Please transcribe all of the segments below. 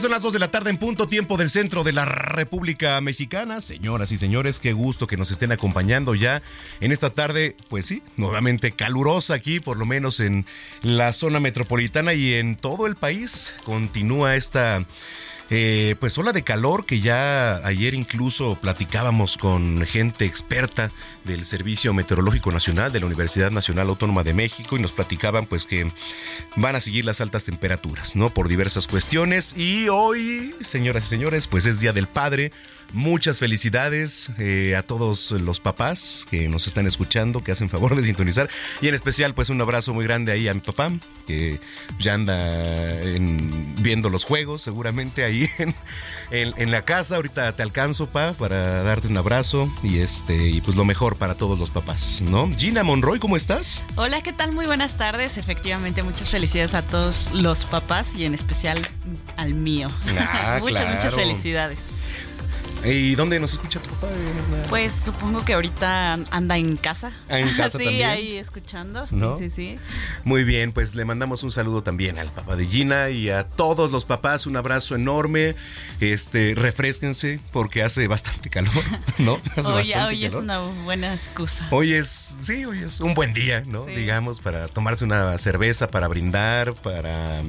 Son las 2 de la tarde en punto tiempo del centro de la República Mexicana. Señoras y señores, qué gusto que nos estén acompañando ya en esta tarde, pues sí, nuevamente calurosa aquí, por lo menos en la zona metropolitana y en todo el país. Continúa esta eh, pues ola de calor que ya ayer incluso platicábamos con gente experta del Servicio Meteorológico Nacional de la Universidad Nacional Autónoma de México y nos platicaban pues que van a seguir las altas temperaturas, ¿no? Por diversas cuestiones y hoy, señoras y señores, pues es Día del Padre. Muchas felicidades eh, a todos los papás que nos están escuchando, que hacen favor de sintonizar. Y en especial, pues un abrazo muy grande ahí a mi papá, que ya anda en- viendo los juegos, seguramente ahí en, en- en la casa. Ahorita te alcanzo, pa, para darte un abrazo y este y pues lo mejor para todos los papás, ¿no? Gina Monroy, ¿cómo estás? Hola, ¿qué tal? Muy buenas tardes. Efectivamente, muchas felicidades a todos los papás y en especial al mío. Ah, muchas, claro. muchas felicidades. ¿Y dónde nos escucha tu papá? Pues supongo que ahorita anda en casa. Ah, en casa sí, también. ahí escuchando. Sí, ¿No? sí, sí. Muy bien, pues le mandamos un saludo también al papá de Gina y a todos los papás, un abrazo enorme. Este, refresquense porque hace bastante calor, ¿no? Hace Hoy, es una buena excusa. Hoy es, sí, hoy es un buen día, ¿no? Sí. Digamos, para tomarse una cerveza, para brindar, para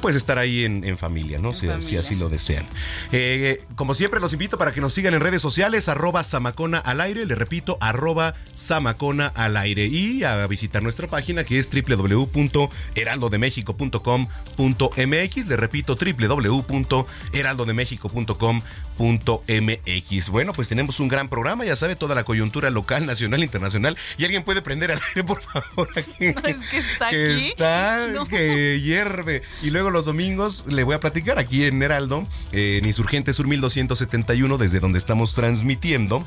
pues estar ahí en, en familia, ¿no? Si, si familia. así lo desean. Eh, como siempre, los invito para que nos sigan en redes sociales, arroba Samacona al aire, le repito, arroba Samacona al aire y a visitar nuestra página que es www.heraldodemexico.com.mx, le repito, www.heraldodemexico.com.mx. Bueno, pues tenemos un gran programa, ya sabe, toda la coyuntura local, nacional, internacional. ¿Y alguien puede prender al aire, por favor? Aquí? es que está que aquí. está, No. que hierve. Y luego los domingos le voy a platicar aquí en Heraldo, en Insurgente Sur 1271, desde donde estamos transmitiendo.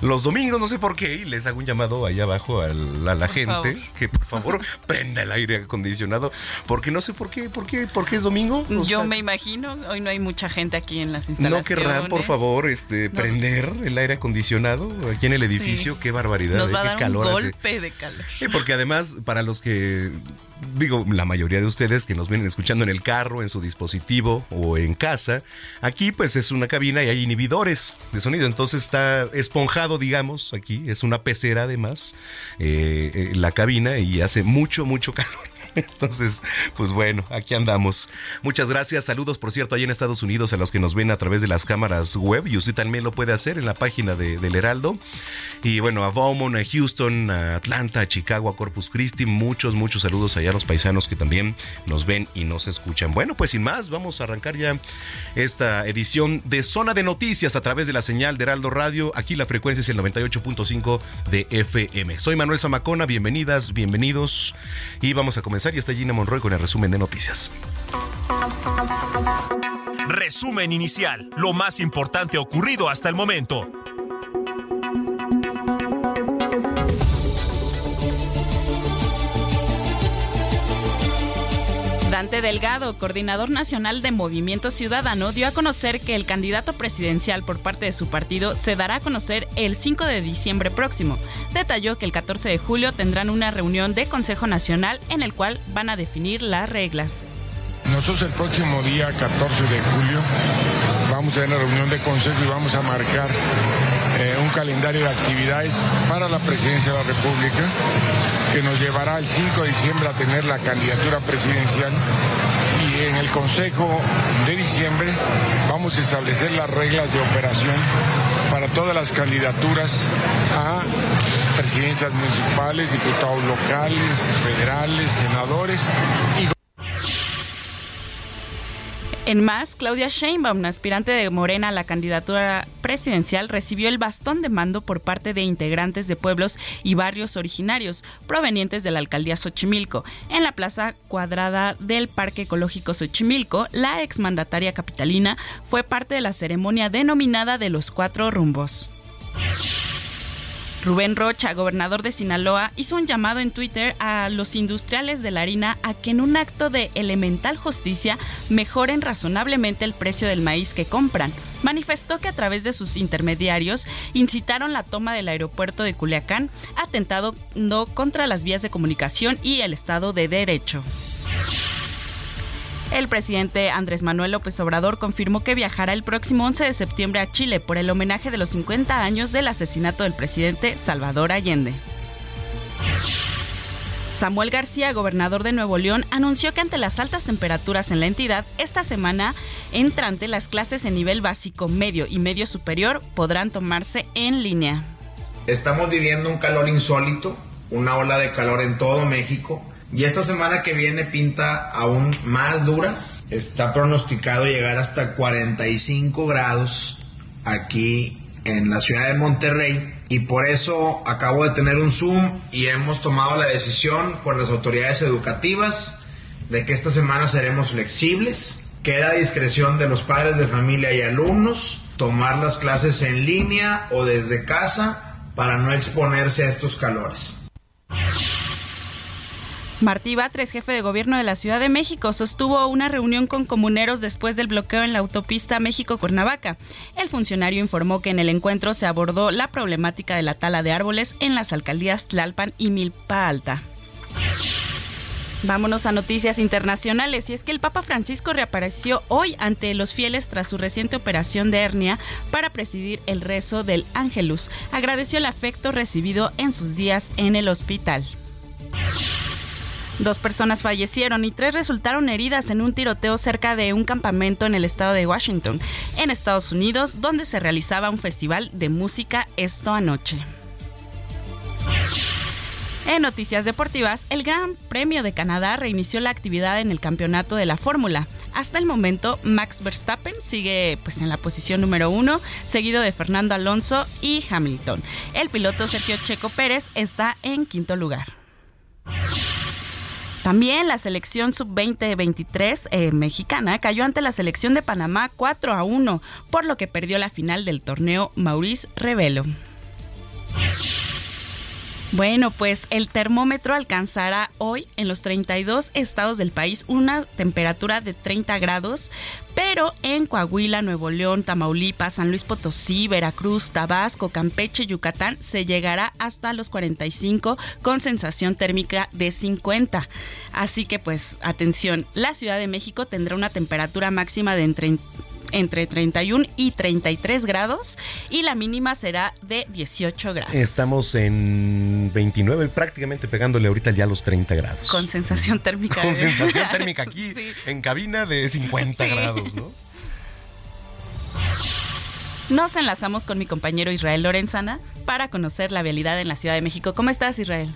Los domingos, no sé por qué, y les hago un llamado allá abajo a la, a la gente favor. que por favor prenda el aire acondicionado, porque no sé por qué, por qué, por qué es domingo. O Yo sea, me imagino, hoy no hay mucha gente aquí en las instalaciones. no querrán, por favor, este, prender el aire acondicionado aquí en el edificio. Sí. Qué barbaridad. Nos eh, va a qué dar un calor hace. golpe de calor. Sí, porque además, para los que, digo, la mayoría de ustedes que nos vienen escuchando en el carro, en su dispositivo o en casa, aquí pues es una cabina y hay inhibidores de sonido, entonces está esponjado, digamos, aquí, es una pecera además, eh, eh, la cabina y hace mucho, mucho calor. Entonces, pues bueno, aquí andamos. Muchas gracias. Saludos, por cierto, ahí en Estados Unidos a los que nos ven a través de las cámaras web y usted también lo puede hacer en la página de, del Heraldo. Y bueno, a Beaumont, a Houston, a Atlanta, a Chicago, a Corpus Christi, muchos, muchos saludos allá a los paisanos que también nos ven y nos escuchan. Bueno, pues sin más, vamos a arrancar ya esta edición de Zona de Noticias a través de la señal de Heraldo Radio. Aquí la frecuencia es el 98.5 de FM. Soy Manuel Zamacona, bienvenidas, bienvenidos. Y vamos a comenzar y está Gina Monroy con el resumen de noticias. Resumen inicial, lo más importante ocurrido hasta el momento. Dante Delgado, coordinador nacional de Movimiento Ciudadano, dio a conocer que el candidato presidencial por parte de su partido se dará a conocer el 5 de diciembre próximo. Detalló que el 14 de julio tendrán una reunión de Consejo Nacional en el cual van a definir las reglas. Nosotros el próximo día 14 de julio vamos a tener una reunión de consejo y vamos a marcar eh, un calendario de actividades para la presidencia de la República que nos llevará el 5 de diciembre a tener la candidatura presidencial. Y en el Consejo de diciembre vamos a establecer las reglas de operación para todas las candidaturas a presidencias municipales, diputados locales, federales, senadores y en más, Claudia Sheinbaum, aspirante de Morena a la candidatura presidencial, recibió el bastón de mando por parte de integrantes de pueblos y barrios originarios provenientes de la alcaldía Xochimilco. En la plaza cuadrada del Parque Ecológico Xochimilco, la exmandataria capitalina fue parte de la ceremonia denominada de los cuatro rumbos. Rubén Rocha, gobernador de Sinaloa, hizo un llamado en Twitter a los industriales de la harina a que en un acto de elemental justicia mejoren razonablemente el precio del maíz que compran. Manifestó que a través de sus intermediarios incitaron la toma del aeropuerto de Culiacán, atentando contra las vías de comunicación y el Estado de Derecho. El presidente Andrés Manuel López Obrador confirmó que viajará el próximo 11 de septiembre a Chile por el homenaje de los 50 años del asesinato del presidente Salvador Allende. Samuel García, gobernador de Nuevo León, anunció que ante las altas temperaturas en la entidad, esta semana entrante las clases en nivel básico, medio y medio superior podrán tomarse en línea. Estamos viviendo un calor insólito, una ola de calor en todo México y esta semana que viene pinta aún más dura. Está pronosticado llegar hasta 45 grados aquí en la ciudad de Monterrey. Y por eso acabo de tener un Zoom y hemos tomado la decisión con las autoridades educativas de que esta semana seremos flexibles. Queda a discreción de los padres de familia y alumnos tomar las clases en línea o desde casa para no exponerse a estos calores. Martí Batres, jefe de gobierno de la Ciudad de México, sostuvo una reunión con comuneros después del bloqueo en la autopista México-Cuernavaca. El funcionario informó que en el encuentro se abordó la problemática de la tala de árboles en las alcaldías Tlalpan y Milpa Alta. Vámonos a noticias internacionales. Y es que el Papa Francisco reapareció hoy ante los fieles tras su reciente operación de hernia para presidir el rezo del Ángelus. Agradeció el afecto recibido en sus días en el hospital. Dos personas fallecieron y tres resultaron heridas en un tiroteo cerca de un campamento en el estado de Washington, en Estados Unidos, donde se realizaba un festival de música esto anoche. En noticias deportivas, el Gran Premio de Canadá reinició la actividad en el campeonato de la Fórmula. Hasta el momento, Max Verstappen sigue pues, en la posición número uno, seguido de Fernando Alonso y Hamilton. El piloto Sergio Checo Pérez está en quinto lugar. También la selección sub-20-23 eh, mexicana cayó ante la selección de Panamá 4 a 1, por lo que perdió la final del torneo Maurice Revelo. Bueno, pues el termómetro alcanzará hoy en los 32 estados del país una temperatura de 30 grados, pero en Coahuila, Nuevo León, Tamaulipas, San Luis Potosí, Veracruz, Tabasco, Campeche, Yucatán se llegará hasta los 45 con sensación térmica de 50. Así que pues atención, la Ciudad de México tendrá una temperatura máxima de entre entre 31 y 33 grados y la mínima será de 18 grados. Estamos en 29, prácticamente pegándole ahorita ya los 30 grados. Con sensación térmica. Con sensación térmica aquí en cabina de 50 grados, ¿no? Nos enlazamos con mi compañero Israel Lorenzana para conocer la vialidad en la Ciudad de México. ¿Cómo estás, Israel?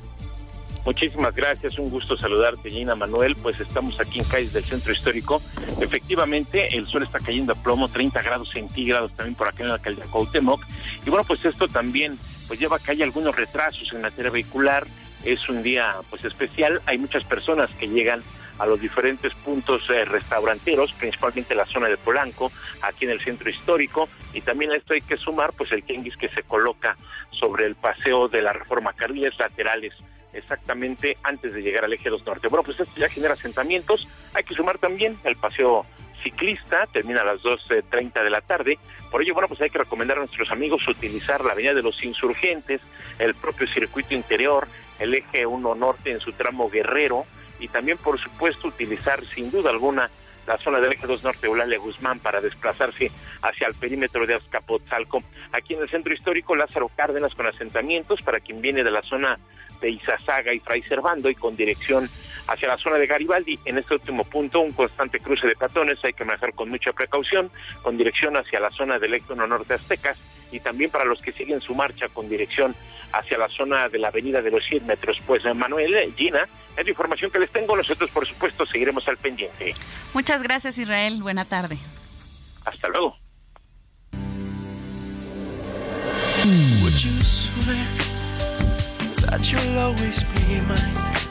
Muchísimas gracias, un gusto saludarte, Gina Manuel. Pues estamos aquí en calles del centro histórico. Efectivamente, el sol está cayendo a plomo, 30 grados centígrados también por acá en la alcaldía Cuauhtémoc. Y bueno, pues esto también pues lleva a que haya algunos retrasos en materia vehicular. Es un día pues especial, hay muchas personas que llegan a los diferentes puntos eh, restauranteros, principalmente la zona de Polanco, aquí en el centro histórico, y también a esto hay que sumar pues el tianguis que se coloca sobre el paseo de la Reforma, carriles laterales exactamente antes de llegar al eje 2 norte. Bueno, pues esto ya genera asentamientos. Hay que sumar también el paseo ciclista, termina a las 2.30 de la tarde. Por ello, bueno, pues hay que recomendar a nuestros amigos utilizar la avenida de los insurgentes, el propio circuito interior, el eje 1 norte en su tramo guerrero y también, por supuesto, utilizar sin duda alguna la zona del eje 2 norte Eulalia Guzmán para desplazarse hacia el perímetro de Azcapotzalco. Aquí en el centro histórico Lázaro Cárdenas con asentamientos para quien viene de la zona de Izazaga y Fray Servando y con dirección hacia la zona de Garibaldi. En este último punto, un constante cruce de peatones, hay que manejar con mucha precaución, con dirección hacia la zona del Ectono Norte Aztecas y también para los que siguen su marcha con dirección hacia la zona de la avenida de los 100 metros. Pues Manuel, Gina, es la información que les tengo. Nosotros, por supuesto, seguiremos al pendiente. Muchas gracias, Israel. Buena tarde. Hasta luego. that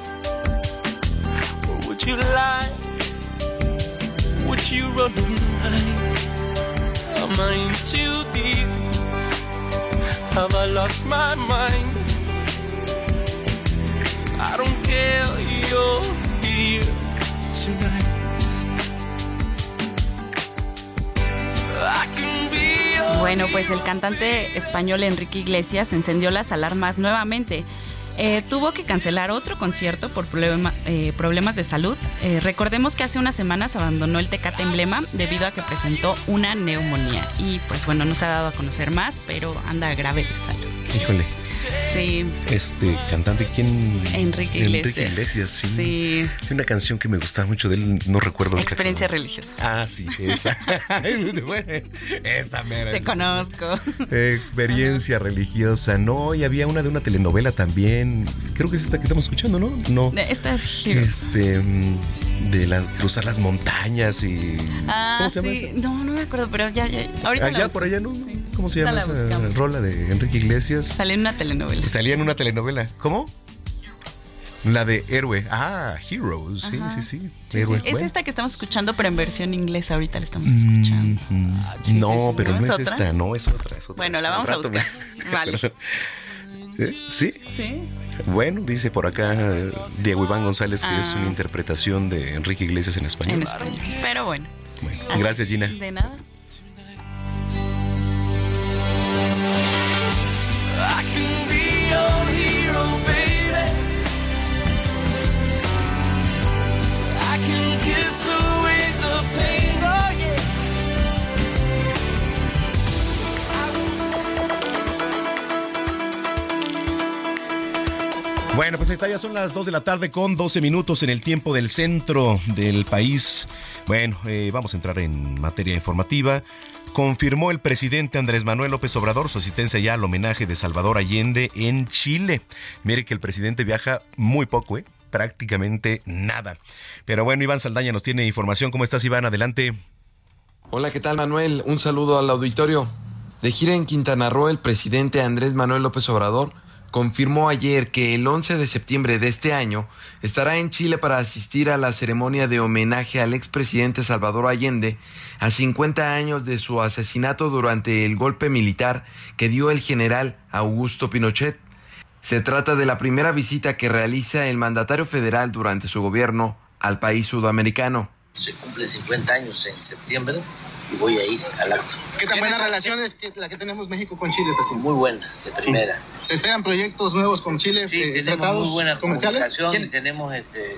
Am I too deep? Have I lost my mind? I don't care, you're here tonight. Bueno, pues el cantante español Enrique Iglesias encendió las alarmas nuevamente. Eh, tuvo que cancelar otro concierto por problema, eh, problemas de salud. Eh, recordemos que hace unas semanas abandonó el Tecate Emblema debido a que presentó una neumonía. Y pues bueno, no se ha dado a conocer más, pero anda grave de salud. Híjole. Sí. Este cantante, ¿quién? Enrique Iglesias. Enrique Iglesias, sí. Sí. Una canción que me gustaba mucho de él, no recuerdo. Experiencia religiosa. Ah, sí, esa. esa mera. Te conozco. Experiencia religiosa. No, y había una de una telenovela también. Creo que es esta que estamos escuchando, ¿no? No. Esta es Hero. Este. De la, cruzar las montañas y. Ah, ¿Cómo se llama sí. No, no me acuerdo, pero ya, ya. Ahorita Allá por allá, ¿no? Sí. ¿Cómo se llama esa rola de Enrique Iglesias? Salía en una telenovela. Salía en una telenovela. ¿Cómo? La de Héroe. Ah, Heroes. Sí, sí, sí. Sí, Héroe. sí. Es esta que estamos escuchando, pero en versión inglesa. Ahorita la estamos escuchando. Mm, sí, no, sí, pero ¿No no, es otra? esta, no, es otra, es otra. Bueno, la vamos a buscar. me- Vale. ¿Eh? ¿Sí? Sí. Bueno, dice por acá Diego Iván González que es Ah. una interpretación de Enrique Iglesias en español. En español. Pero bueno. Bueno, Así gracias. Gina. De nada. Bueno, pues está, ya son las 2 de la tarde con 12 minutos en el tiempo del centro del país. Bueno, eh, vamos a entrar en materia informativa. Confirmó el presidente Andrés Manuel López Obrador su asistencia ya al homenaje de Salvador Allende en Chile. Mire que el presidente viaja muy poco, ¿eh? prácticamente nada. Pero bueno, Iván Saldaña nos tiene información. ¿Cómo estás, Iván? Adelante. Hola, ¿qué tal Manuel? Un saludo al auditorio. De gira en Quintana Roo, el presidente Andrés Manuel López Obrador confirmó ayer que el 11 de septiembre de este año estará en Chile para asistir a la ceremonia de homenaje al expresidente Salvador Allende a 50 años de su asesinato durante el golpe militar que dio el general Augusto Pinochet. Se trata de la primera visita que realiza el mandatario federal durante su gobierno al país sudamericano. Se cumplen 50 años en septiembre y voy a ir al acto. ¿Qué tan buena relación es que la que tenemos México con Chile, presidente? Muy buena, de primera. ¿Se esperan proyectos nuevos con Chile, Sí, este, tenemos tratados muy buena comerciales? comunicación y ¿Quién, tenemos este,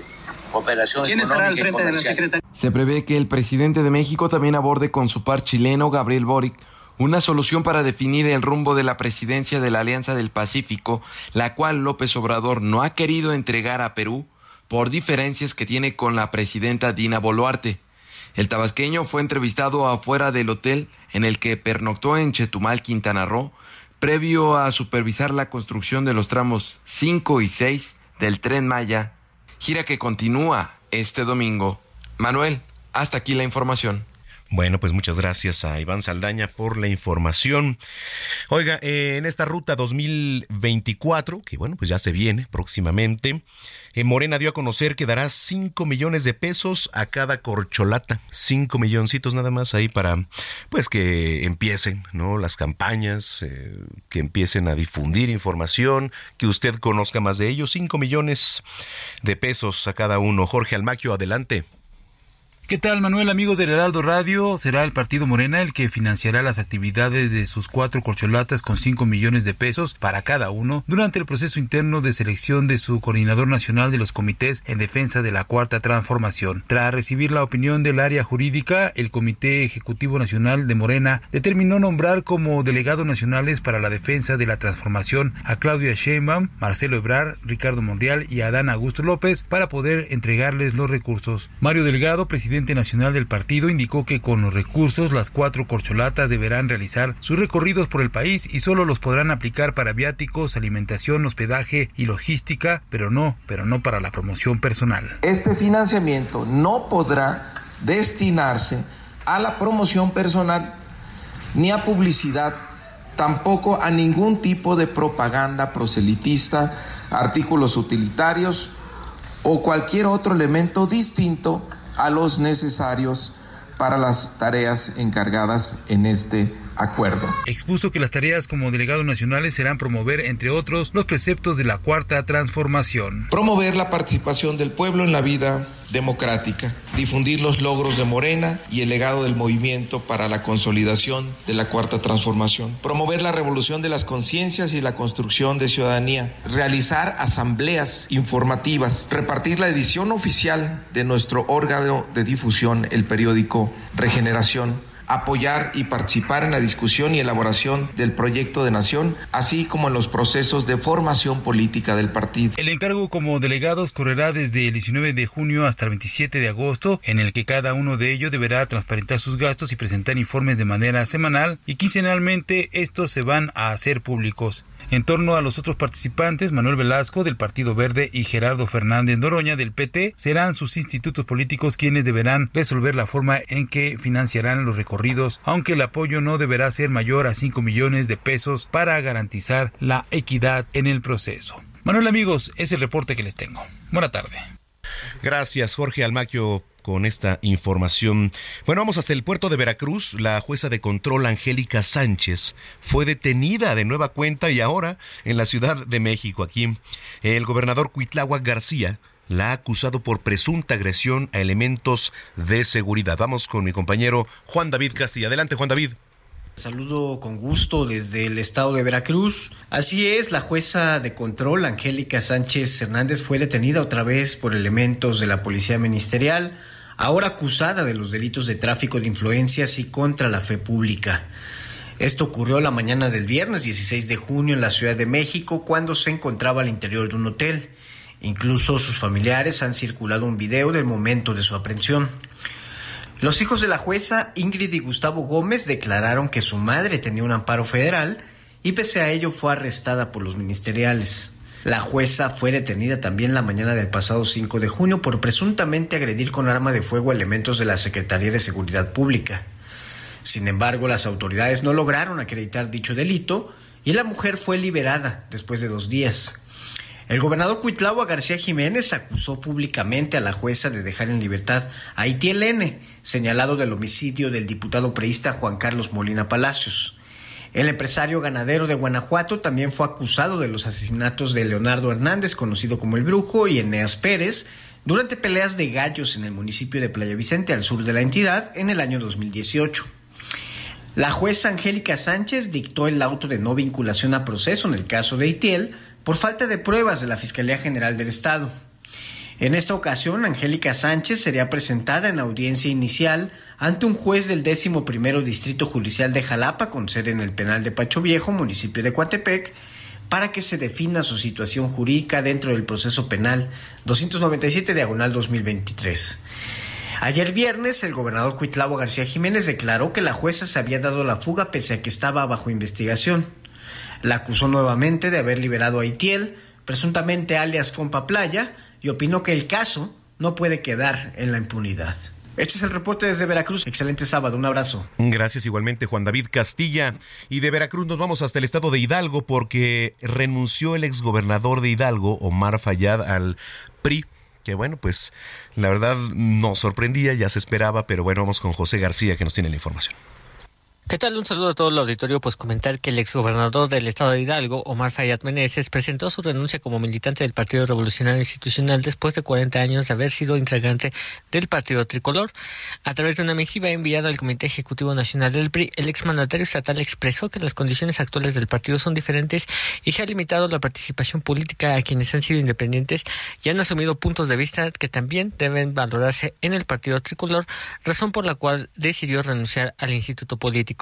cooperación quién estará al frente de la. Secretaría? Se prevé que el presidente de México también aborde con su par chileno, Gabriel Boric, una solución para definir el rumbo de la presidencia de la Alianza del Pacífico, la cual López Obrador no ha querido entregar a Perú por diferencias que tiene con la presidenta Dina Boluarte. El tabasqueño fue entrevistado afuera del hotel en el que pernoctó en Chetumal, Quintana Roo, previo a supervisar la construcción de los tramos 5 y 6 del tren Maya, gira que continúa este domingo. Manuel, hasta aquí la información. Bueno, pues muchas gracias a Iván Saldaña por la información. Oiga, eh, en esta ruta 2024, que bueno, pues ya se viene próximamente, eh, Morena dio a conocer que dará 5 millones de pesos a cada corcholata. 5 milloncitos nada más ahí para, pues que empiecen, ¿no? Las campañas, eh, que empiecen a difundir información, que usted conozca más de ellos. 5 millones de pesos a cada uno. Jorge Almaquio, adelante. ¿Qué tal, Manuel, amigo del Heraldo Radio? Será el partido Morena el que financiará las actividades de sus cuatro corcholatas con 5 millones de pesos para cada uno durante el proceso interno de selección de su coordinador nacional de los comités en defensa de la cuarta transformación. Tras recibir la opinión del área jurídica, el Comité Ejecutivo Nacional de Morena determinó nombrar como delegados nacionales para la defensa de la transformación a Claudia Sheinbaum, Marcelo Ebrar, Ricardo Monreal y Adán Augusto López para poder entregarles los recursos. Mario Delgado, presidente nacional del partido indicó que con los recursos las cuatro corcholatas deberán realizar sus recorridos por el país y solo los podrán aplicar para viáticos, alimentación, hospedaje y logística, pero no, pero no para la promoción personal. Este financiamiento no podrá destinarse a la promoción personal ni a publicidad, tampoco a ningún tipo de propaganda proselitista, artículos utilitarios o cualquier otro elemento distinto a los necesarios para las tareas encargadas en este acuerdo. Expuso que las tareas como delegados nacionales serán promover, entre otros, los preceptos de la cuarta transformación. Promover la participación del pueblo en la vida democrática, difundir los logros de Morena y el legado del movimiento para la consolidación de la cuarta transformación, promover la revolución de las conciencias y la construcción de ciudadanía, realizar asambleas informativas, repartir la edición oficial de nuestro órgano de difusión, el periódico Regeneración, apoyar y participar en la discusión y elaboración del proyecto de nación, así como en los procesos de formación política del partido. El encargo como delegados correrá desde el 19 de junio hasta el 27 de agosto, en el que cada uno de ellos deberá transparentar sus gastos y presentar informes de manera semanal y quincenalmente estos se van a hacer públicos. En torno a los otros participantes, Manuel Velasco del Partido Verde y Gerardo Fernández Noroña del PT serán sus institutos políticos quienes deberán resolver la forma en que financiarán los recorridos, aunque el apoyo no deberá ser mayor a 5 millones de pesos para garantizar la equidad en el proceso. Manuel amigos, es el reporte que les tengo. Buena tarde. Gracias, Jorge Almaquio con esta información. Bueno, vamos hasta el puerto de Veracruz. La jueza de control Angélica Sánchez fue detenida de nueva cuenta y ahora en la Ciudad de México, aquí. El gobernador Cuitláhuac García la ha acusado por presunta agresión a elementos de seguridad. Vamos con mi compañero Juan David Castilla. Adelante, Juan David. Saludo con gusto desde el estado de Veracruz. Así es, la jueza de control, Angélica Sánchez Hernández, fue detenida otra vez por elementos de la Policía Ministerial, ahora acusada de los delitos de tráfico de influencias y contra la fe pública. Esto ocurrió la mañana del viernes 16 de junio en la Ciudad de México cuando se encontraba al interior de un hotel. Incluso sus familiares han circulado un video del momento de su aprehensión. Los hijos de la jueza Ingrid y Gustavo Gómez declararon que su madre tenía un amparo federal y pese a ello fue arrestada por los ministeriales. La jueza fue detenida también la mañana del pasado 5 de junio por presuntamente agredir con arma de fuego elementos de la Secretaría de Seguridad Pública. Sin embargo, las autoridades no lograron acreditar dicho delito y la mujer fue liberada después de dos días. El gobernador Cuitlagua García Jiménez acusó públicamente a la jueza de dejar en libertad a Itiel N., señalado del homicidio del diputado preista Juan Carlos Molina Palacios. El empresario ganadero de Guanajuato también fue acusado de los asesinatos de Leonardo Hernández, conocido como el Brujo, y Eneas Pérez, durante peleas de gallos en el municipio de Playa Vicente, al sur de la entidad, en el año 2018. La jueza Angélica Sánchez dictó el auto de no vinculación a proceso en el caso de Itiel, por falta de pruebas de la Fiscalía General del Estado. En esta ocasión, Angélica Sánchez sería presentada en audiencia inicial ante un juez del décimo primero Distrito Judicial de Jalapa, con sede en el penal de Pacho Viejo, municipio de Coatepec, para que se defina su situación jurídica dentro del proceso penal 297 diagonal 2023. Ayer viernes, el gobernador Cuitlavo García Jiménez declaró que la jueza se había dado la fuga pese a que estaba bajo investigación. La acusó nuevamente de haber liberado a Itiel, presuntamente alias Compa Playa, y opinó que el caso no puede quedar en la impunidad. Este es el reporte desde Veracruz. Excelente sábado, un abrazo. Gracias igualmente Juan David Castilla. Y de Veracruz nos vamos hasta el estado de Hidalgo porque renunció el exgobernador de Hidalgo, Omar Fayad, al PRI que bueno, pues la verdad nos sorprendía, ya se esperaba, pero bueno, vamos con José García que nos tiene la información. ¿Qué tal? Un saludo a todo el auditorio. Pues comentar que el exgobernador del estado de Hidalgo, Omar Fayad Meneses, presentó su renuncia como militante del Partido Revolucionario Institucional después de 40 años de haber sido integrante del Partido Tricolor. A través de una misiva enviada al Comité Ejecutivo Nacional del PRI, el exmandatario estatal expresó que las condiciones actuales del partido son diferentes y se ha limitado la participación política a quienes han sido independientes y han asumido puntos de vista que también deben valorarse en el Partido Tricolor, razón por la cual decidió renunciar al Instituto Político.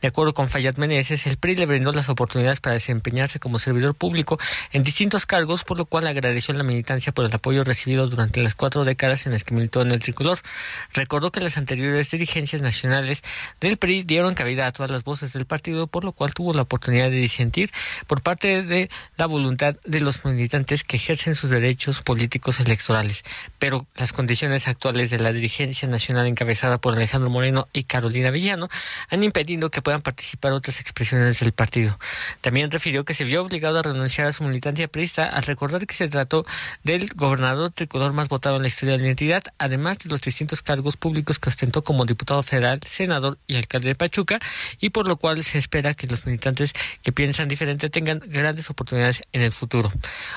De acuerdo con Fayad Meneses, el PRI le brindó las oportunidades para desempeñarse como servidor público en distintos cargos, por lo cual agradeció la militancia por el apoyo recibido durante las cuatro décadas en las que militó en el tricolor. Recordó que las anteriores dirigencias nacionales del PRI dieron cabida a todas las voces del partido, por lo cual tuvo la oportunidad de disentir por parte de la voluntad de los militantes que ejercen sus derechos políticos electorales. Pero las condiciones actuales de la dirigencia nacional encabezada por Alejandro Moreno y Carolina Villano han impedido que puedan participar otras expresiones del partido. También refirió que se vio obligado a renunciar a su militancia prista al recordar que se trató del gobernador tricolor más votado en la historia de la entidad, además de los distintos cargos públicos que ostentó como diputado federal, senador y alcalde de Pachuca, y por lo cual se espera que los militantes que piensan diferente tengan grandes oportunidades en el futuro.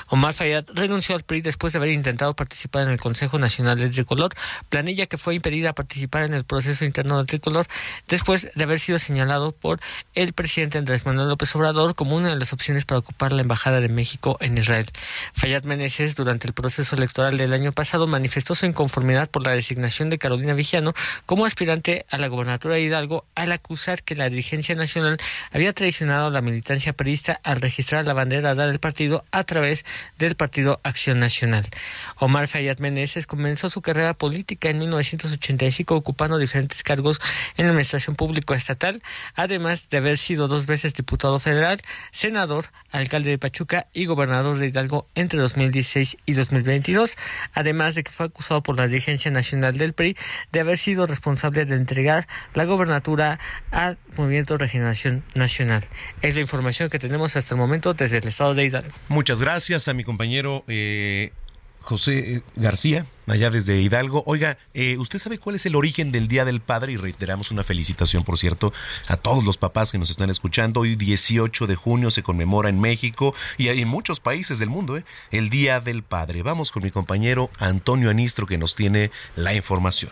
Omar Fayad renunció al PRI después de haber intentado participar en el Consejo Nacional del Tricolor, planilla que fue impedida participar en el proceso interno del Tricolor después de haber sido señalado por el presidente Andrés Manuel López Obrador como una de las opciones para ocupar la Embajada de México en Israel. Fayad Meneses, durante el proceso electoral del año pasado, manifestó su inconformidad por la designación de Carolina Vigiano como aspirante a la gobernatura de Hidalgo al acusar que la dirigencia nacional había traicionado a la militancia perista al registrar la bandera del partido a través del Partido Acción Nacional. Omar Fayad Meneses comenzó su carrera política en 1985 ocupando diferentes cargos en la administración pública estatal además de haber sido dos veces diputado federal, senador, alcalde de Pachuca y gobernador de Hidalgo entre 2016 y 2022, además de que fue acusado por la dirigencia nacional del PRI de haber sido responsable de entregar la gobernatura al Movimiento Regeneración Nacional. Es la información que tenemos hasta el momento desde el estado de Hidalgo. Muchas gracias a mi compañero eh, José García, allá desde Hidalgo. Oiga, eh, ¿usted sabe cuál es el origen del Día del Padre? Y reiteramos una felicitación, por cierto, a todos los papás que nos están escuchando. Hoy 18 de junio se conmemora en México y en muchos países del mundo ¿eh? el Día del Padre. Vamos con mi compañero Antonio Anistro que nos tiene la información.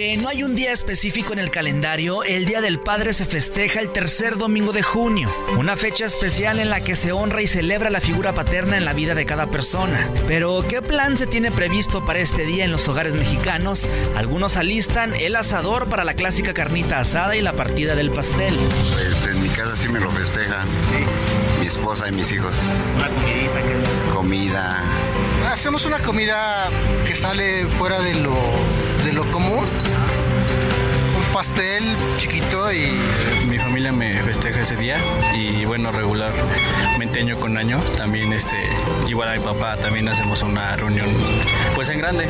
Aunque no hay un día específico en el calendario, el Día del Padre se festeja el tercer domingo de junio, una fecha especial en la que se honra y celebra la figura paterna en la vida de cada persona. Pero, ¿qué plan se tiene previsto para este día en los hogares mexicanos? Algunos alistan el asador para la clásica carnita asada y la partida del pastel. Pues en mi casa sí me lo festejan. Mi esposa y mis hijos. Una comidita que... Comida. Hacemos una comida que sale fuera de lo, de lo común. Pastel chiquito y... Mi familia me festeja ese día y bueno, regularmente año con año también este, igual a mi papá también hacemos una reunión pues en grande.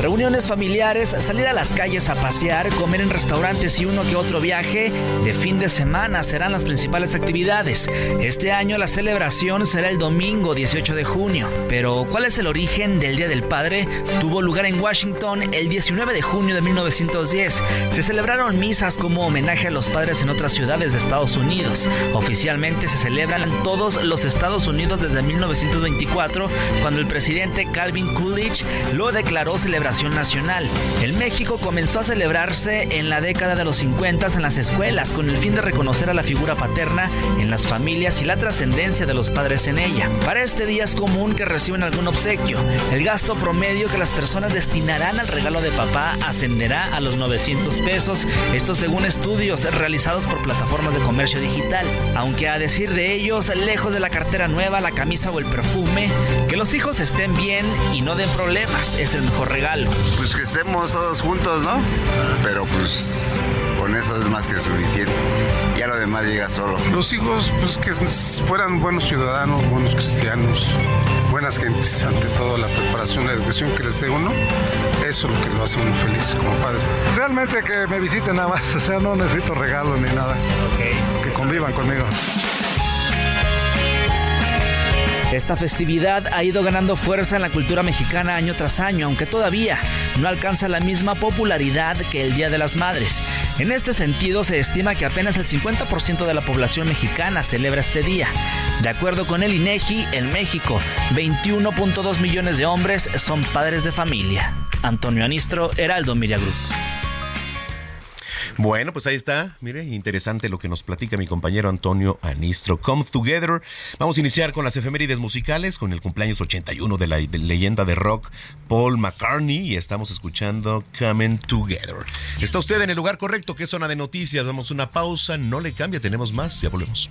Reuniones familiares, salir a las calles a pasear, comer en restaurantes y uno que otro viaje de fin de semana serán las principales actividades. Este año la celebración será el domingo 18 de junio. Pero ¿cuál es el origen del Día del Padre? Tuvo lugar en Washington el 19 de junio de 1910. Se celebraron misas como homenaje a los padres en otras ciudades de Estados Unidos. Oficialmente se celebran en todos los Estados Unidos desde 1924, cuando el presidente Calvin Coolidge lo declaró celebración nacional. En México comenzó a celebrarse en la década de los 50 en las escuelas con el fin de reconocer a la figura paterna en las familias y la trascendencia de los padres en ella. Para este día es común que reciban algún obsequio. El gasto promedio que las personas destinarán al regalo de papá ascenderá a los 900 pesos, esto según estudios realizados por plataformas de comercio digital. Aunque a decir de ellos, lejos de la cartera nueva, la camisa o el perfume, que los hijos estén bien y no den problemas es el mejor regalo. Pues que estemos todos juntos, ¿no? Pero pues con eso es más que suficiente. Ya lo demás llega solo. Los hijos, pues que fueran buenos ciudadanos, buenos cristianos, buenas gentes, ante todo la preparación, la educación que les dé uno, eso es lo que lo hace uno feliz como padre. Realmente que me visiten nada más, o sea, no necesito regalo ni nada. Que convivan conmigo. Esta festividad ha ido ganando fuerza en la cultura mexicana año tras año, aunque todavía no alcanza la misma popularidad que el Día de las Madres. En este sentido, se estima que apenas el 50% de la población mexicana celebra este día. De acuerdo con el INEGI, en México, 21.2 millones de hombres son padres de familia. Antonio Anistro, Heraldo Media Group. Bueno, pues ahí está. Mire, interesante lo que nos platica mi compañero Antonio Anistro. Come Together. Vamos a iniciar con las efemérides musicales, con el cumpleaños 81 de la leyenda de rock Paul McCartney y estamos escuchando Coming Together. Está usted en el lugar correcto, que es zona de noticias. Damos una pausa, no le cambia, tenemos más, ya volvemos.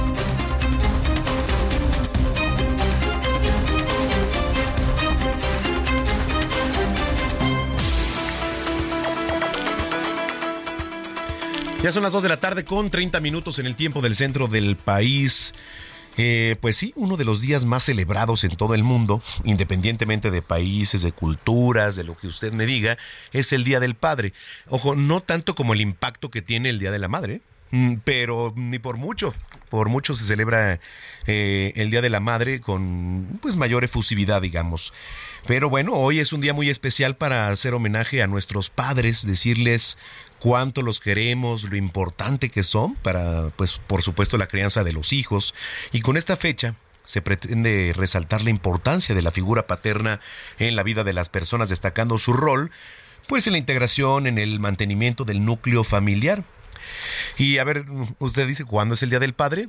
Ya son las 2 de la tarde con 30 minutos en el tiempo del centro del país. Eh, pues sí, uno de los días más celebrados en todo el mundo, independientemente de países, de culturas, de lo que usted me diga, es el Día del Padre. Ojo, no tanto como el impacto que tiene el Día de la Madre, mm, pero ni por mucho. Por mucho se celebra eh, el Día de la Madre con pues mayor efusividad, digamos. Pero bueno, hoy es un día muy especial para hacer homenaje a nuestros padres, decirles cuánto los queremos, lo importante que son para, pues, por supuesto, la crianza de los hijos. Y con esta fecha se pretende resaltar la importancia de la figura paterna en la vida de las personas, destacando su rol, pues, en la integración, en el mantenimiento del núcleo familiar. Y a ver, usted dice, ¿cuándo es el Día del Padre?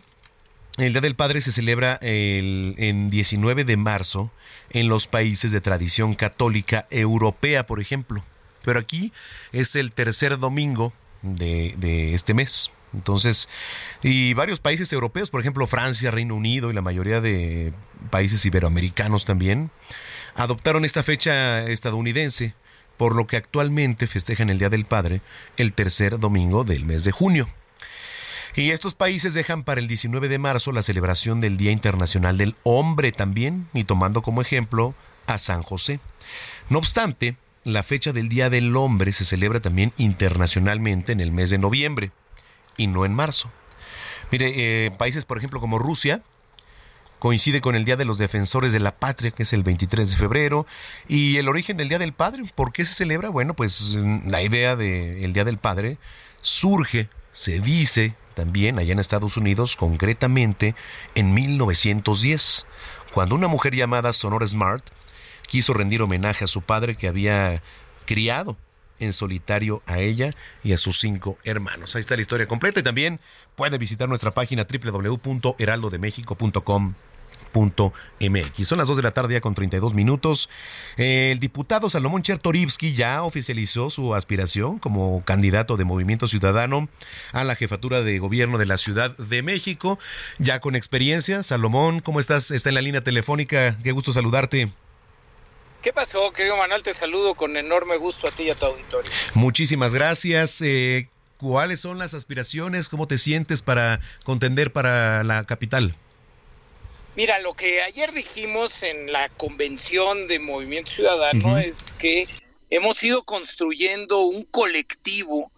El Día del Padre se celebra el, en 19 de marzo en los países de tradición católica europea, por ejemplo pero aquí es el tercer domingo de, este mes. Entonces, y varios países europeos, por ejemplo Francia, Reino Unido y la mayoría de países iberoamericanos también, adoptaron esta fecha estadounidense, por lo que actualmente festejan el Día del Padre el tercer domingo del mes de junio. Y estos países dejan para el 19 de marzo la celebración del Día Internacional del Hombre también, y tomando como ejemplo a San José. No obstante, la fecha del Día del Hombre se celebra también internacionalmente en el mes de noviembre y no en marzo. Mire, eh, países por ejemplo como Rusia coincide con el Día de los Defensores de la Patria, que es el 23 de febrero, y el origen del Día del Padre. ¿Por qué se celebra? Bueno, pues mm, la idea del Día del Padre surge, se dice también allá en Estados Unidos, concretamente en 1910, cuando una mujer llamada Sonora Smart quiso rendir homenaje a su padre que había criado en solitario a ella y a sus cinco hermanos. Ahí está la historia completa y también puede visitar nuestra página www.heraldodemexico.com. Son las 2 de la tarde ya con 32 minutos. El diputado Salomón Chertorivsky ya oficializó su aspiración como candidato de Movimiento Ciudadano a la jefatura de gobierno de la Ciudad de México. Ya con experiencia. Salomón, ¿cómo estás? Está en la línea telefónica. Qué gusto saludarte. ¿Qué pasó, querido Manuel? Te saludo con enorme gusto a ti y a tu auditorio. Muchísimas gracias. Eh, ¿Cuáles son las aspiraciones? ¿Cómo te sientes para contender para la capital? Mira, lo que ayer dijimos en la convención de Movimiento Ciudadano es que hemos ido construyendo un colectivo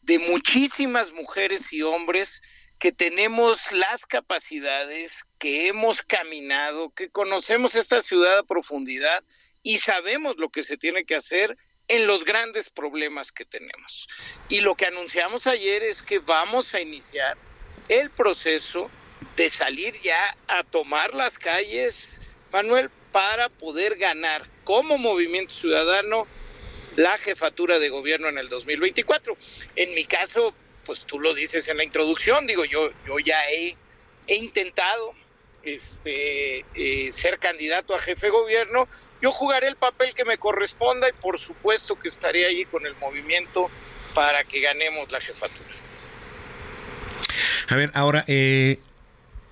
de muchísimas mujeres y hombres que tenemos las capacidades, que hemos caminado, que conocemos esta ciudad a profundidad y sabemos lo que se tiene que hacer en los grandes problemas que tenemos. Y lo que anunciamos ayer es que vamos a iniciar el proceso de salir ya a tomar las calles, Manuel, para poder ganar como movimiento ciudadano la jefatura de gobierno en el 2024. En mi caso, pues tú lo dices en la introducción, digo, yo, yo ya he, intentado este, eh, ser candidato a jefe de gobierno, yo jugaré el papel que me corresponda y por supuesto que estaré ahí con el movimiento para que ganemos la jefatura. A ver, ahora, eh,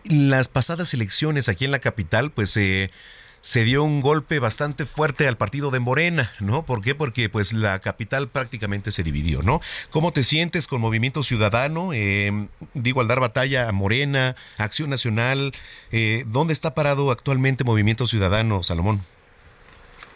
las pasadas elecciones aquí en la capital, pues eh, se dio un golpe bastante fuerte al partido de Morena, ¿no? ¿Por qué? Porque pues la capital prácticamente se dividió, ¿no? ¿Cómo te sientes con Movimiento Ciudadano? Eh, digo, al dar batalla a Morena, Acción Nacional, eh, ¿dónde está parado actualmente Movimiento Ciudadano, Salomón?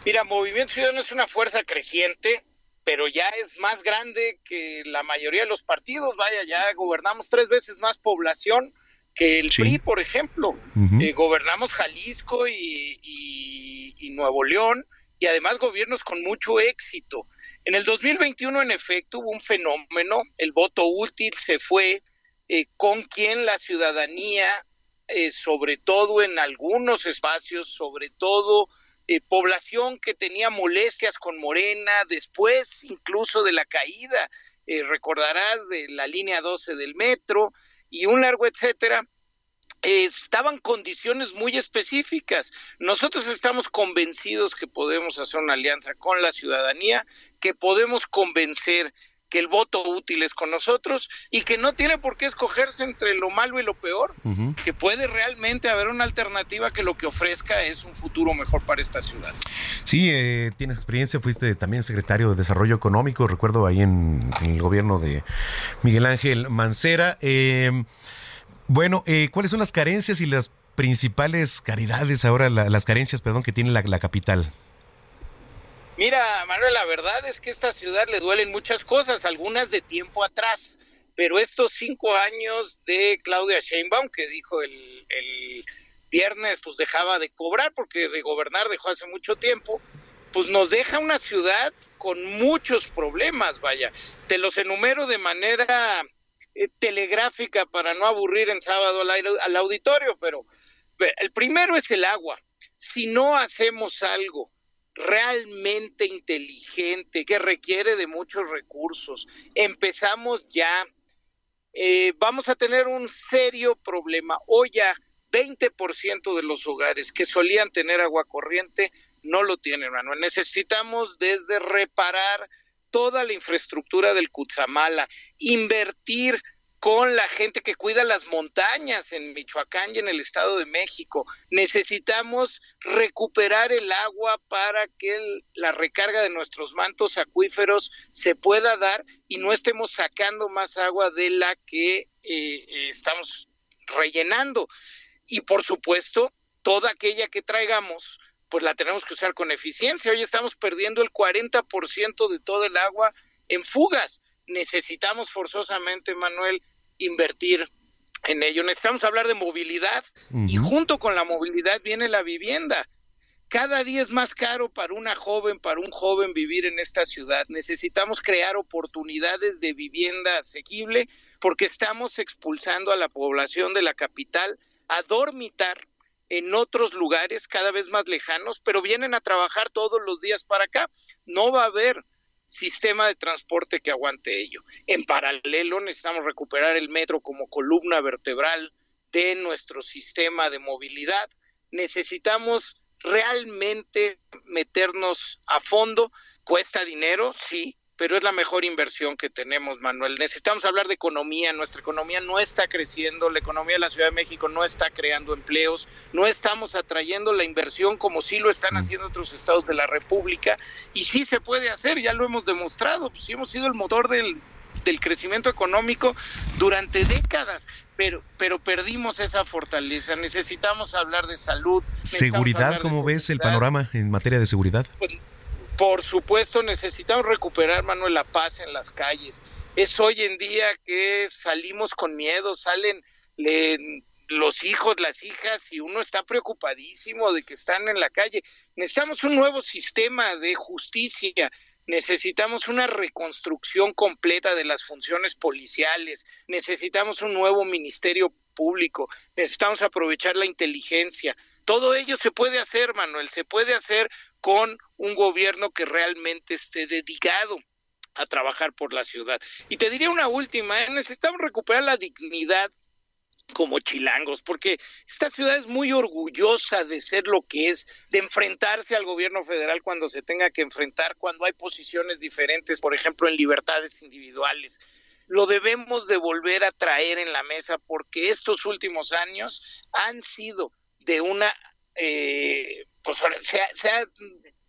Mira, Movimiento Ciudadano es una fuerza creciente, pero ya es más grande que la mayoría de los partidos. Vaya, ya gobernamos tres veces más población que el PRI, por ejemplo. Eh, gobernamos Jalisco y, y, Nuevo León y además gobiernos con mucho éxito. En el 2021, en efecto, hubo un fenómeno, el voto útil se fue eh, con quien la ciudadanía, eh, sobre todo en algunos espacios, sobre todo eh, población que tenía molestias con Morena, después incluso de la caída, eh, recordarás, de la línea 12 del metro y un largo etcétera, estaban condiciones muy específicas. Nosotros estamos convencidos que podemos hacer una alianza con la ciudadanía, que podemos convencer que el voto útil es con nosotros y que no tiene por qué escogerse entre lo malo y lo peor, que puede realmente haber una alternativa que lo que ofrezca es un futuro mejor para esta ciudad. Sí, eh, tienes experiencia, fuiste también secretario de Desarrollo Económico, recuerdo ahí en, el gobierno de Miguel Ángel Mancera. Eh, bueno, eh, ¿cuáles son las carencias y las principales caridades ahora, las carencias, perdón, que tiene la capital? Mira, Manuel, la verdad es que a esta ciudad le duelen muchas cosas, algunas de tiempo atrás, pero estos cinco años de Claudia Sheinbaum, que dijo el, el viernes, pues dejaba de cobrar porque de gobernar dejó hace mucho tiempo, pues nos deja una ciudad con muchos problemas, vaya. Te los enumero de manera eh, telegráfica para no aburrir en sábado al, al auditorio, pero el primero es el agua. Si no hacemos algo realmente inteligente, que requiere de muchos recursos. Empezamos ya, eh, vamos a tener un serio problema. Hoy ya 20% de los hogares que solían tener agua corriente no lo tienen, Manuel. Necesitamos desde reparar toda la infraestructura del Cutzamala, invertir con la gente que cuida las montañas en Michoacán y en el Estado de México. Necesitamos recuperar el agua para que la recarga de nuestros mantos acuíferos se pueda dar y no estemos sacando más agua de la que eh, estamos rellenando. Y por supuesto, toda aquella que traigamos, pues la tenemos que usar con eficiencia. Hoy estamos perdiendo el 40% de todo el agua en fugas necesitamos forzosamente, Manuel, invertir en ello. Necesitamos hablar de movilidad y junto con la movilidad viene la vivienda. Cada día es más caro para una joven, para un joven vivir en esta ciudad. Necesitamos crear oportunidades de vivienda asequible porque estamos expulsando a la población de la capital a dormitar en otros lugares cada vez más lejanos, pero vienen a trabajar todos los días para acá. No va a haber sistema de transporte que aguante ello. En paralelo, necesitamos recuperar el metro como columna vertebral de nuestro sistema de movilidad. Necesitamos realmente meternos a fondo. Cuesta dinero, sí, pero es la mejor inversión que tenemos, Manuel. Necesitamos hablar de economía. Nuestra economía no está creciendo, la economía de la Ciudad de México no está creando empleos, no estamos atrayendo la inversión como sí lo están mm. haciendo otros estados de la República. Y sí se puede hacer, ya lo hemos demostrado. Pues sí hemos sido el motor del, del crecimiento económico durante décadas. Pero, pero perdimos esa fortaleza. Necesitamos hablar de salud. Seguridad, ¿cómo ves el panorama en materia de seguridad? Pues, por supuesto, necesitamos recuperar, Manuel, la paz en las calles. Es hoy en día que salimos con miedo, salen los hijos, las hijas, y uno está preocupadísimo de que están en la calle. Necesitamos un nuevo sistema de justicia, necesitamos una reconstrucción completa de las funciones policiales, necesitamos un nuevo ministerio público, necesitamos aprovechar la inteligencia. Todo ello se puede hacer, Manuel, se puede hacer con un gobierno que realmente esté dedicado a trabajar por la ciudad. Y te diría una última, ¿eh? necesitamos recuperar la dignidad como chilangos, porque esta ciudad es muy orgullosa de ser lo que es, de enfrentarse al gobierno federal cuando se tenga que enfrentar, cuando hay posiciones diferentes, por ejemplo, en libertades individuales. Lo debemos de volver a traer en la mesa porque estos últimos años han sido de una, eh, pues sea, sea,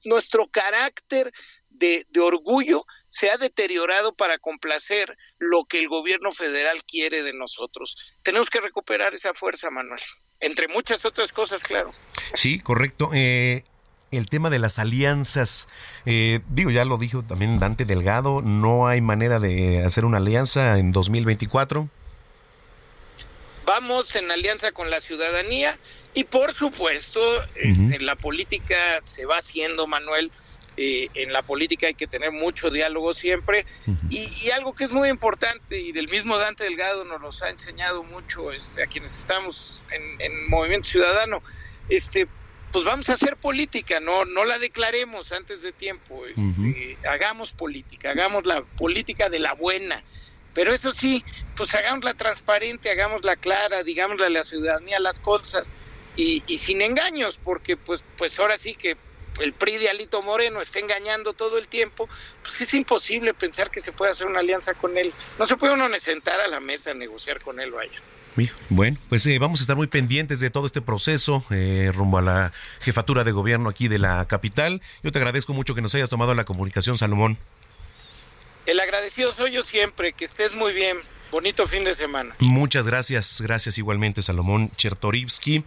nuestro carácter de, de, orgullo se ha deteriorado para complacer lo que el gobierno federal quiere de nosotros. Tenemos que recuperar esa fuerza, Manuel, entre muchas otras cosas, claro. Sí, correcto. Eh, el tema de las alianzas, eh, digo, ya lo dijo también Dante Delgado, no hay manera de hacer una alianza en 2024. Vamos en alianza con la ciudadanía y por supuesto este, la política se va haciendo, Manuel. Eh, en la política hay que tener mucho diálogo siempre y, y, algo que es muy importante y del mismo Dante Delgado nos los ha enseñado mucho este, a quienes estamos en, en Movimiento Ciudadano, este, pues vamos a hacer política, no, no la declaremos antes de tiempo, este, uh -huh. hagamos política, hagamos la política de la buena, pero eso sí, pues hagámosla transparente, hagámosla clara, digámosle a la ciudadanía las cosas y, y sin engaños, porque pues, pues ahora sí que el PRI de Alito Moreno está engañando todo el tiempo, pues es imposible pensar que se puede hacer una alianza con él. No se puede uno sentar a la mesa a negociar con él, vaya. Bueno, pues eh, vamos a estar muy pendientes de todo este proceso eh, rumbo a la jefatura de gobierno aquí de la capital. Yo te agradezco mucho que nos hayas tomado la comunicación, Salomón. El agradecido soy yo siempre, que estés muy bien. Bonito fin de semana. Muchas gracias, gracias igualmente Salomón Chertorivsky.